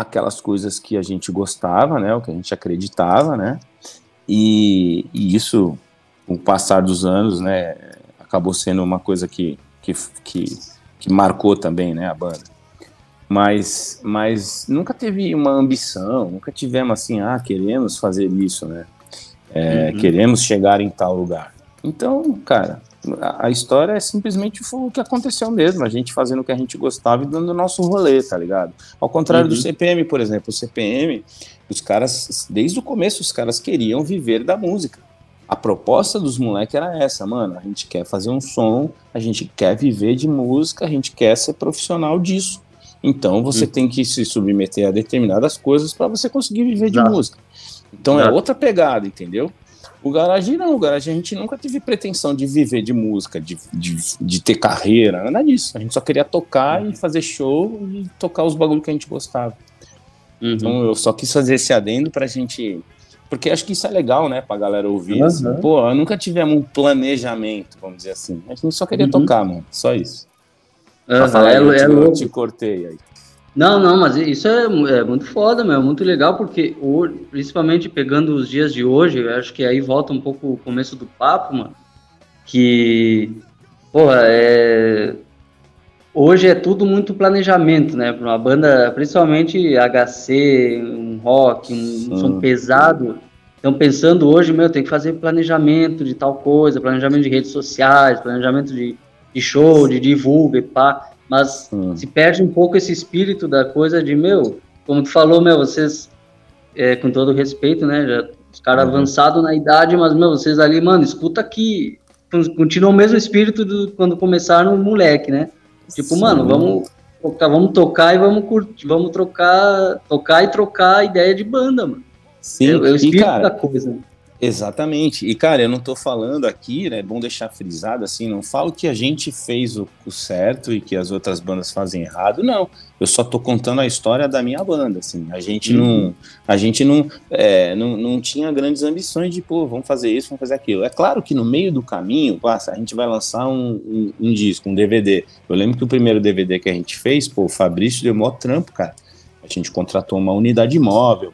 aquelas coisas que a gente gostava, né, o que a gente acreditava, né, e, e isso, com o passar dos anos, né, acabou sendo uma coisa que, que, que, que marcou também, né, a banda. Mas, mas nunca teve uma ambição, nunca tivemos assim, ah, queremos fazer isso, né, é, uhum. queremos chegar em tal lugar. Então, cara, a história é simplesmente o que aconteceu mesmo, a gente fazendo o que a gente gostava e dando o nosso rolê, tá ligado? Ao contrário uhum. do CPM, por exemplo, o CPM, os caras, desde o começo, os caras queriam viver da música. A proposta dos moleques era essa, mano, a gente quer fazer um som, a gente quer viver de música, a gente quer ser profissional disso. Então você uhum. tem que se submeter a determinadas coisas para você conseguir viver de música. Então é outra pegada, entendeu? O garagem não, o garagem a gente nunca teve pretensão de viver de música, de, de, de ter carreira, nada disso. A gente só queria tocar uhum. e fazer show e tocar os bagulhos que a gente gostava. Uhum. Então eu só quis fazer esse adendo pra gente. Porque acho que isso é legal, né, pra galera ouvir. Uhum. Assim, Pô, nunca tivemos um planejamento, vamos dizer assim. A gente só queria uhum. tocar, mano. Só isso. Uhum. Pra falar, é, eu, é te, eu te cortei aí. Não, não, mas isso é, é muito foda, meu, muito legal, porque principalmente pegando os dias de hoje, eu acho que aí volta um pouco o começo do papo, mano. que, porra, é, hoje é tudo muito planejamento, né? Para uma banda, principalmente HC, um rock, um, som pesado, estão pensando hoje, meu, tem que fazer planejamento de tal coisa, planejamento de redes sociais, planejamento de, de show, de divulga e pá, mas se perde um pouco esse espírito da coisa de, meu, como tu falou, meu, vocês, é, com todo respeito, né, já, os caras uhum. avançados na idade, mas, meu, vocês ali, mano, escuta aqui, continua o mesmo espírito do quando começaram moleque, né? Tipo, Sim. mano, vamos tocar, vamos tocar e vamos curtir, vamos trocar, tocar e trocar a ideia de banda, mano. Sim, é, o espírito e, cara, da coisa. Exatamente. E, cara, eu não tô falando aqui, né? É bom deixar frisado assim, não falo que a gente fez o, o, certo e que as outras bandas fazem errado, não. Eu só tô contando a história da minha banda, assim. A gente uhum. não. A gente não, é, não, não tinha grandes ambições de, pô, vamos fazer isso, vamos fazer aquilo. É claro que no meio do caminho, passa, a gente vai lançar um, um, um disco, um DVD. Eu lembro que o primeiro DVD que a gente fez, pô, o Fabrício deu maior trampo, cara. A gente contratou uma unidade móvel,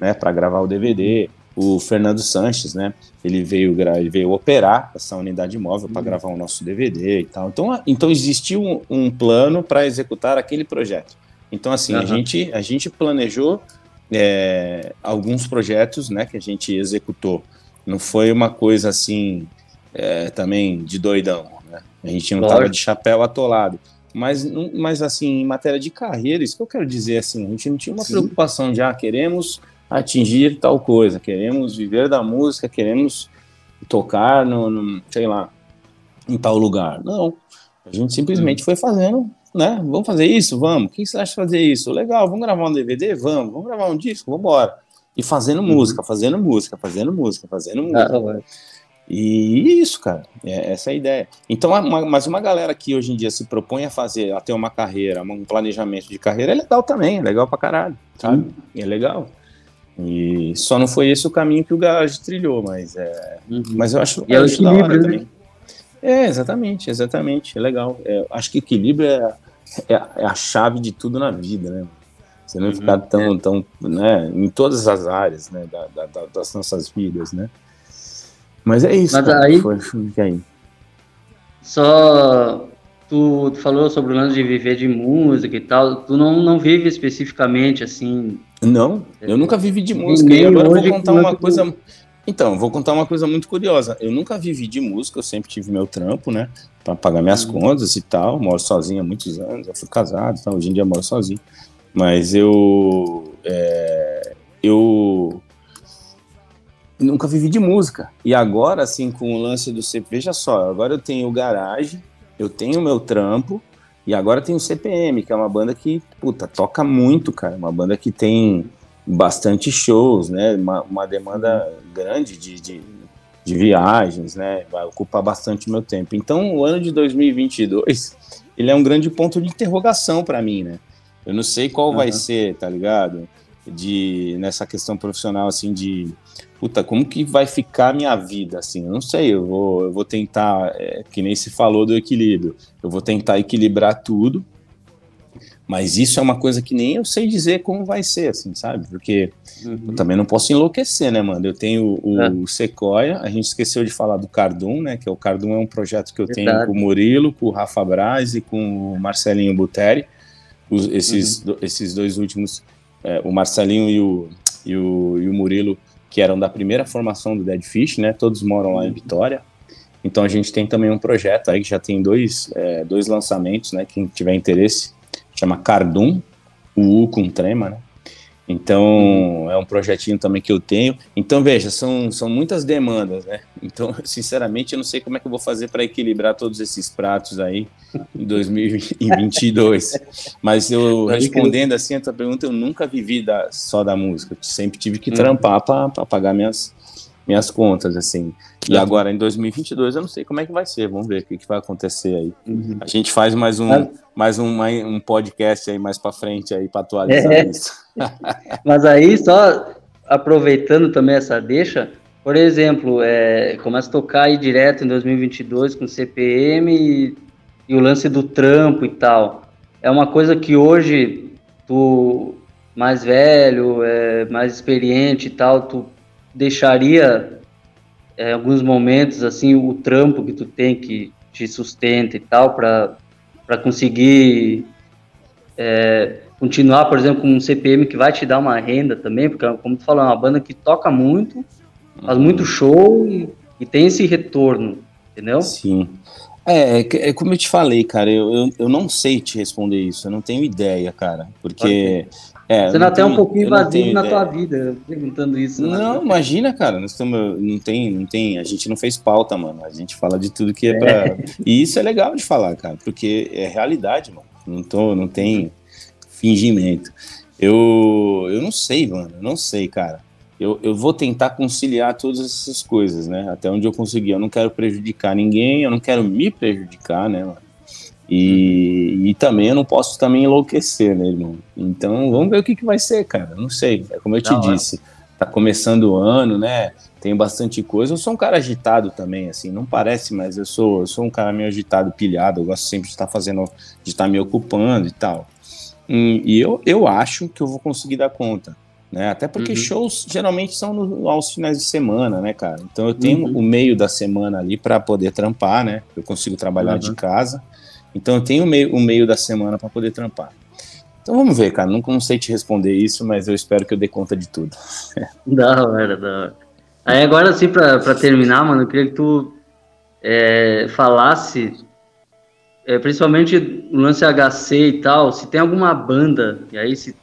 né, para gravar o DVD o Fernando Sanches, né? Ele veio, ele veio operar essa unidade móvel para uhum. gravar o nosso DVD e tal. Então, então existiu um, um plano para executar aquele projeto. Então, assim, uhum. a, gente, a gente planejou é, alguns projetos né, que a gente executou. Não foi uma coisa assim é, também de doidão. Né? A gente não estava de chapéu atolado. Mas, mas, assim, em matéria de carreira, isso que eu quero dizer, assim, a gente não tinha uma Sim. preocupação de, ah, queremos atingir tal coisa, queremos viver da música, queremos tocar no, no sei lá, em tal lugar. Não, a gente simplesmente hum. foi fazendo, né? Vamos fazer isso? Vamos. O que você acha de fazer isso? Legal, vamos gravar um DVD? Vamos. Vamos gravar um disco? Vamos embora. E fazendo uhum. música, fazendo música, fazendo música, fazendo música. Ah, e isso, cara, é essa é a ideia. Então, uma, mas uma galera que hoje em dia se propõe a fazer, a ter uma carreira, um planejamento de carreira, é legal também, é legal pra caralho, sabe? É legal. E só não foi esse o caminho que o Garage trilhou, mas é. Uhum. Mas eu acho, e é eu é da hora né? também. É, exatamente, exatamente. É legal. É, acho que equilíbrio é, é, é, a chave de tudo na vida, né? Você não uhum. ficar tão, tão, né, em todas as áreas, né, da, da, das nossas vidas, né? Mas é isso. Mas cara, aí, foi, foi aí. Só tu, tu, falou sobre o lance de viver de música e tal. Tu não, não vive especificamente assim não, eu nunca vivi de música. E agora eu vou contar uma coisa. Então, vou contar uma coisa muito curiosa. Eu nunca vivi de música, eu sempre tive meu trampo, né? Pra pagar minhas uhum. contas e tal. Moro sozinho há muitos anos, eu fui casado, então hoje em dia moro sozinho. Mas eu. É, eu. Nunca vivi de música. E agora, assim, com o lance do CP, veja só, agora eu tenho garagem, eu tenho meu trampo, e agora tem o CPM, que é uma banda que, puta, toca muito, cara. Uma banda que tem bastante shows, né? Uma, uma demanda grande de, de, de, viagens, né? Vai ocupar bastante meu tempo. Então, o ano de 2022, ele é um grande ponto de interrogação para mim, né? Eu não sei qual uhum. vai ser, tá ligado? De, nessa questão profissional, assim, de puta, como que vai ficar a minha vida, assim, eu não sei, eu vou, eu vou tentar, é, que nem se falou do equilíbrio, eu vou tentar equilibrar tudo, mas isso é uma coisa que nem eu sei dizer como vai ser, assim, sabe? Porque uhum. eu também não posso enlouquecer, né, mano? Eu tenho o, é. o, Sequoia, a gente esqueceu de falar do Cardum, né? Que é o Cardum é um projeto que eu Verdade. tenho com o Murilo, com o Rafa Braz e com o Marcelinho Buteri. Os, esses, uhum. do, esses dois últimos, é, o Marcelinho e o, e o, e o Murilo que eram da primeira formação do Dead Fish, né? Todos moram lá em Vitória. Então a gente tem também um projeto aí que já tem dois, é, dois lançamentos, né? Quem tiver interesse, chama Cardum, o U com trema, né? Então, uhum. é um projetinho também que eu tenho. Então, veja, são, são muitas demandas, né? Então, sinceramente, eu não sei como é que eu vou fazer para equilibrar todos esses pratos aí em 2022. Mas eu, respondendo assim a tua pergunta, eu nunca vivi da, só da música. Eu sempre tive que uhum. trampar para pagar minhas, minhas contas, assim. E agora, em 2022, eu não sei como é que vai ser. Vamos ver o que, que vai acontecer aí. Uhum. A gente faz mais um, mais um, um podcast aí mais para frente aí para atualizar é. isso. Mas aí, só aproveitando também essa deixa, por exemplo, é, começa a tocar aí direto em 2022 com CPM e, e o lance do trampo e tal. É uma coisa que hoje tu mais velho, é, mais experiente e tal, tu deixaria é, alguns momentos, assim, o trampo que tu tem que te sustenta e tal, para conseguir é, continuar, por exemplo, com um CPM que vai te dar uma renda também, porque, como tu falou, é uma banda que toca muito, faz uhum. muito show e, e tem esse retorno, entendeu? Sim. É, é, é, como eu te falei, cara, eu, eu, eu, não sei te responder isso, eu não tenho ideia, cara, porque... É, Você não até um pouquinho invasivo na tua vida, perguntando isso. Né? Não, imagina, cara, nós estamos, não tem, não tem, a gente não fez pauta, mano, a gente fala de tudo que é, é. pra... E isso é legal de falar, cara, porque é realidade, mano, não, tô, não tem fingimento. Eu, eu não sei, mano, eu não sei, cara eu, eu vou tentar conciliar todas essas coisas, né? Até onde eu conseguir. Eu não quero prejudicar ninguém, eu não quero me prejudicar, né, mano? E, e também eu não posso também enlouquecer, né, irmão? Então vamos ver o que, que vai ser, cara. Não sei. É como eu te não, disse, tá começando o ano, né? Tem bastante coisa. Eu sou um cara agitado também, assim, não parece, mas eu sou, eu sou um cara meio agitado, pilhado. Eu gosto sempre de estar fazendo, de estar me ocupando e tal. E, e eu, eu acho que eu vou conseguir dar conta né? Até porque uhum. shows geralmente são no, aos finais de semana, né, cara? Então eu tenho uhum. o meio da semana ali para poder trampar, né? Eu consigo trabalhar uhum. de casa. Então eu tenho o meio, o meio da semana para poder trampar. Então vamos ver, cara. Não, não sei te responder isso, mas eu espero que eu dê conta de tudo. da hora, da hora. Aí agora, assim, para terminar, mano, eu queria que tu é, falasse, é, principalmente o lance HC e tal, se tem alguma banda, e aí se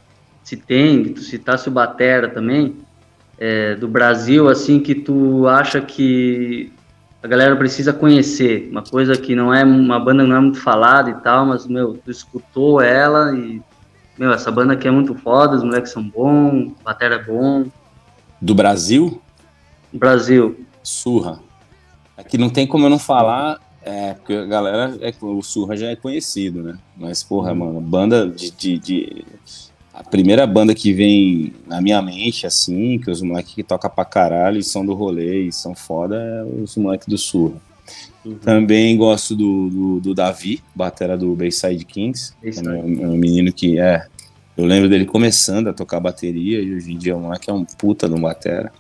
se tem, que tu citasse o Batera também, é, do Brasil, assim, que tu acha que a galera precisa conhecer, uma coisa que não é, uma banda não é muito falada e tal, mas, meu, tu escutou ela e, meu, essa banda aqui é muito foda, os moleques são bons, o Batera é bom. Do Brasil? Brasil. Surra. Aqui não tem como eu não falar, é, porque a galera, é, o Surra já é conhecido, né? Mas, porra, mano, banda de, de, de a primeira banda que vem na minha mente, assim, que os moleques que tocam pra caralho e são do rolê e são foda, é os moleques do Surra. Uhum. Também gosto do, do, do, Davi, batera do Bayside Kings. É um, é um menino que é. Eu lembro dele começando a tocar bateria e hoje em dia o moleque é um puta de um batera.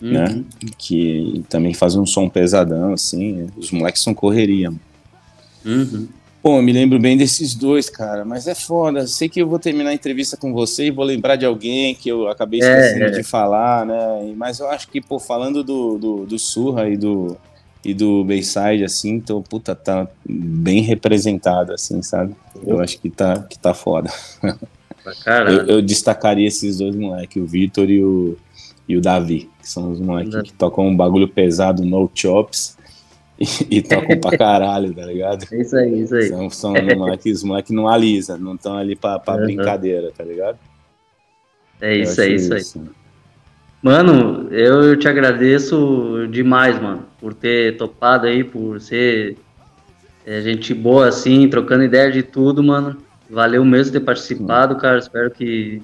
Uhum. Né? Que também faz um som pesadão, assim. Os moleques são correria. Uhum. Pô, me lembro bem desses dois, cara, mas é foda. Sei que eu vou terminar a entrevista com você e vou lembrar de alguém que eu acabei é, esquecendo é, é. de falar, né? Mas eu acho que, pô, falando do, do, do Surra e do, e do Bayside, assim, então, puta, tá bem representado, assim, sabe? Eu acho que tá, que tá foda. Eu, eu, destacaria esses dois moleques, o Vitor e o, e o Davi, que são os moleques que tocam um bagulho pesado, no chops e, tocam pra caralho, tá ligado? É isso aí, isso aí. São, são os moleques, moleque não alisa, não estão ali pra, pra uhum. brincadeira, tá ligado? É isso aí, isso, isso aí. Mano, eu te agradeço demais, mano, por ter topado aí, por ser é, gente boa assim, trocando ideia de tudo, mano. Valeu mesmo ter participado, cara. Espero que,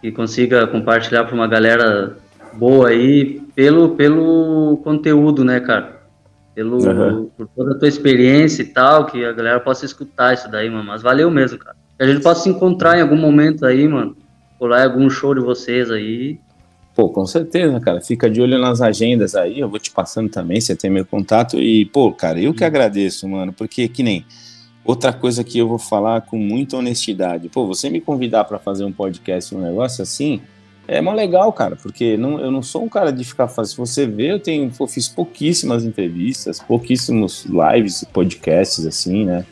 que consiga compartilhar para uma galera boa aí, pelo, pelo conteúdo, né, cara? Pelo, uhum. por toda a tua experiência e tal, que a galera possa escutar isso daí, mano. Mas valeu mesmo, cara. Que a gente possa se encontrar em algum momento aí, mano. Em algum show de vocês aí. Pô, com certeza, cara. Fica de olho nas agendas aí. Eu vou te passando também, você tem meu contato. E, pô, cara, eu que uhum. agradeço, mano. Porque que nem. Outra coisa que eu vou falar com muita honestidade. Pô, você me convidar para fazer um podcast, um negócio assim, é mó legal, cara, porque não, eu não sou um cara de ficar fazendo. Se você vê, eu tenho, pô, fiz pouquíssimas entrevistas, pouquíssimos lives, podcasts, assim, né?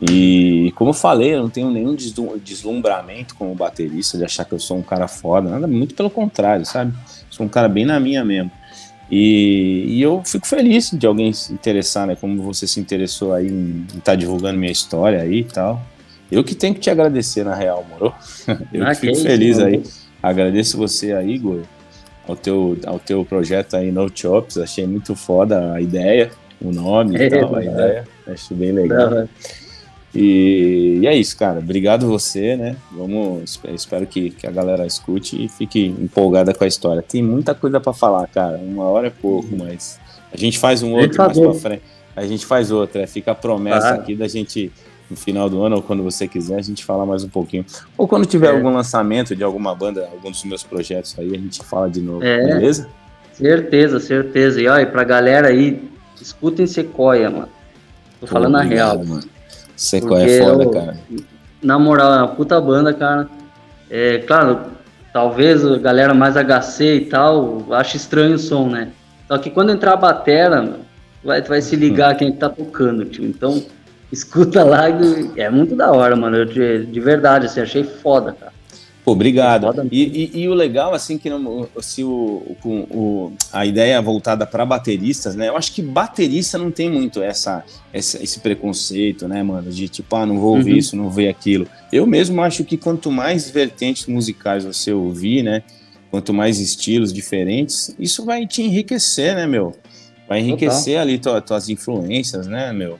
E como eu falei, eu não tenho nenhum deslumbramento como baterista de achar que eu sou um cara foda, nada, muito pelo contrário, sabe? Sou um cara bem na minha mesmo. E, e eu fico feliz de alguém se interessar, né? Como você se interessou aí em estar tá divulgando minha história aí e tal. Eu que tenho que te agradecer, na real, moro? Eu ah, fico feliz isso, aí. Agradeço você aí, Igor, ao teu, ao teu projeto aí No Chops. Achei muito foda a ideia, o nome e tal, a ideia. Acho bem legal. E, e, é isso, cara. Obrigado você, né? Vamos, espero que, que a galera escute e fique empolgada com a história. Tem muita coisa para falar, cara. Uma hora é pouco, mas a gente faz um outro mais pra frente. A gente faz outra. Fica a promessa ah. aqui da gente no final do ano ou quando você quiser, a gente fala mais um pouquinho. Ou quando tiver é. algum lançamento de alguma banda, algum dos meus projetos aí, a gente fala de novo, é. beleza? Certeza, certeza. E olha, pra galera aí, escutem Sequoia, mano. Tô Pô, falando obrigado, a real. Mano. Sequoia é foda, eu, cara. Na moral, é uma puta banda, cara. É, claro, talvez a galera mais HC e tal, ache estranho o som, né? Só que quando entrar a batera, vai, vai se ligar quem tá tocando, tio. Então, escuta lá, é muito da hora, mano. Eu, de, de verdade, assim, achei foda, cara. Pô, obrigado. E, e, e, o legal, assim, que não, se o, o, o, a ideia voltada para bateristas, né? Eu acho que baterista não tem muito essa, essa, esse preconceito, né, mano? De tipo, ah, não vou ouvir uhum. isso, não vou ver aquilo. Eu mesmo acho que quanto mais vertentes musicais você ouvir, né? Quanto mais estilos diferentes, isso vai te enriquecer, né, meu? Vai enriquecer Total. ali tuas, tuas influências, né, meu?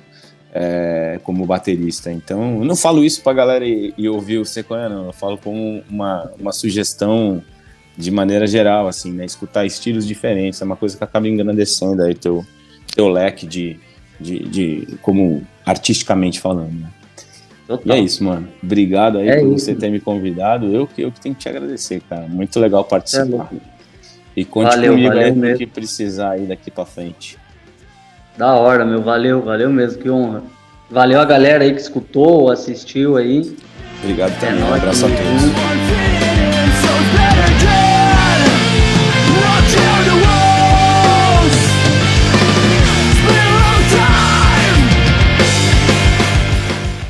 É, como baterista. Então, eu não falo isso pra galera e, e ouvir o Sequoia, não. Eu falo como uma, uma sugestão de maneira geral, assim, né? Escutar estilos diferentes é uma coisa que acaba engrandecendo aí teu, teu leque de, de, de como artisticamente falando, né? E é isso, mano. Obrigado aí é por isso. você ter me convidado. Eu que eu que tenho que te agradecer, cara. Muito legal participar. É e conte valeu, comigo valeu aí no que precisar aí daqui para frente. Da hora, meu. Valeu, valeu mesmo. Que honra. Valeu a galera aí que escutou, assistiu aí. Obrigado também. É um abraço a todos.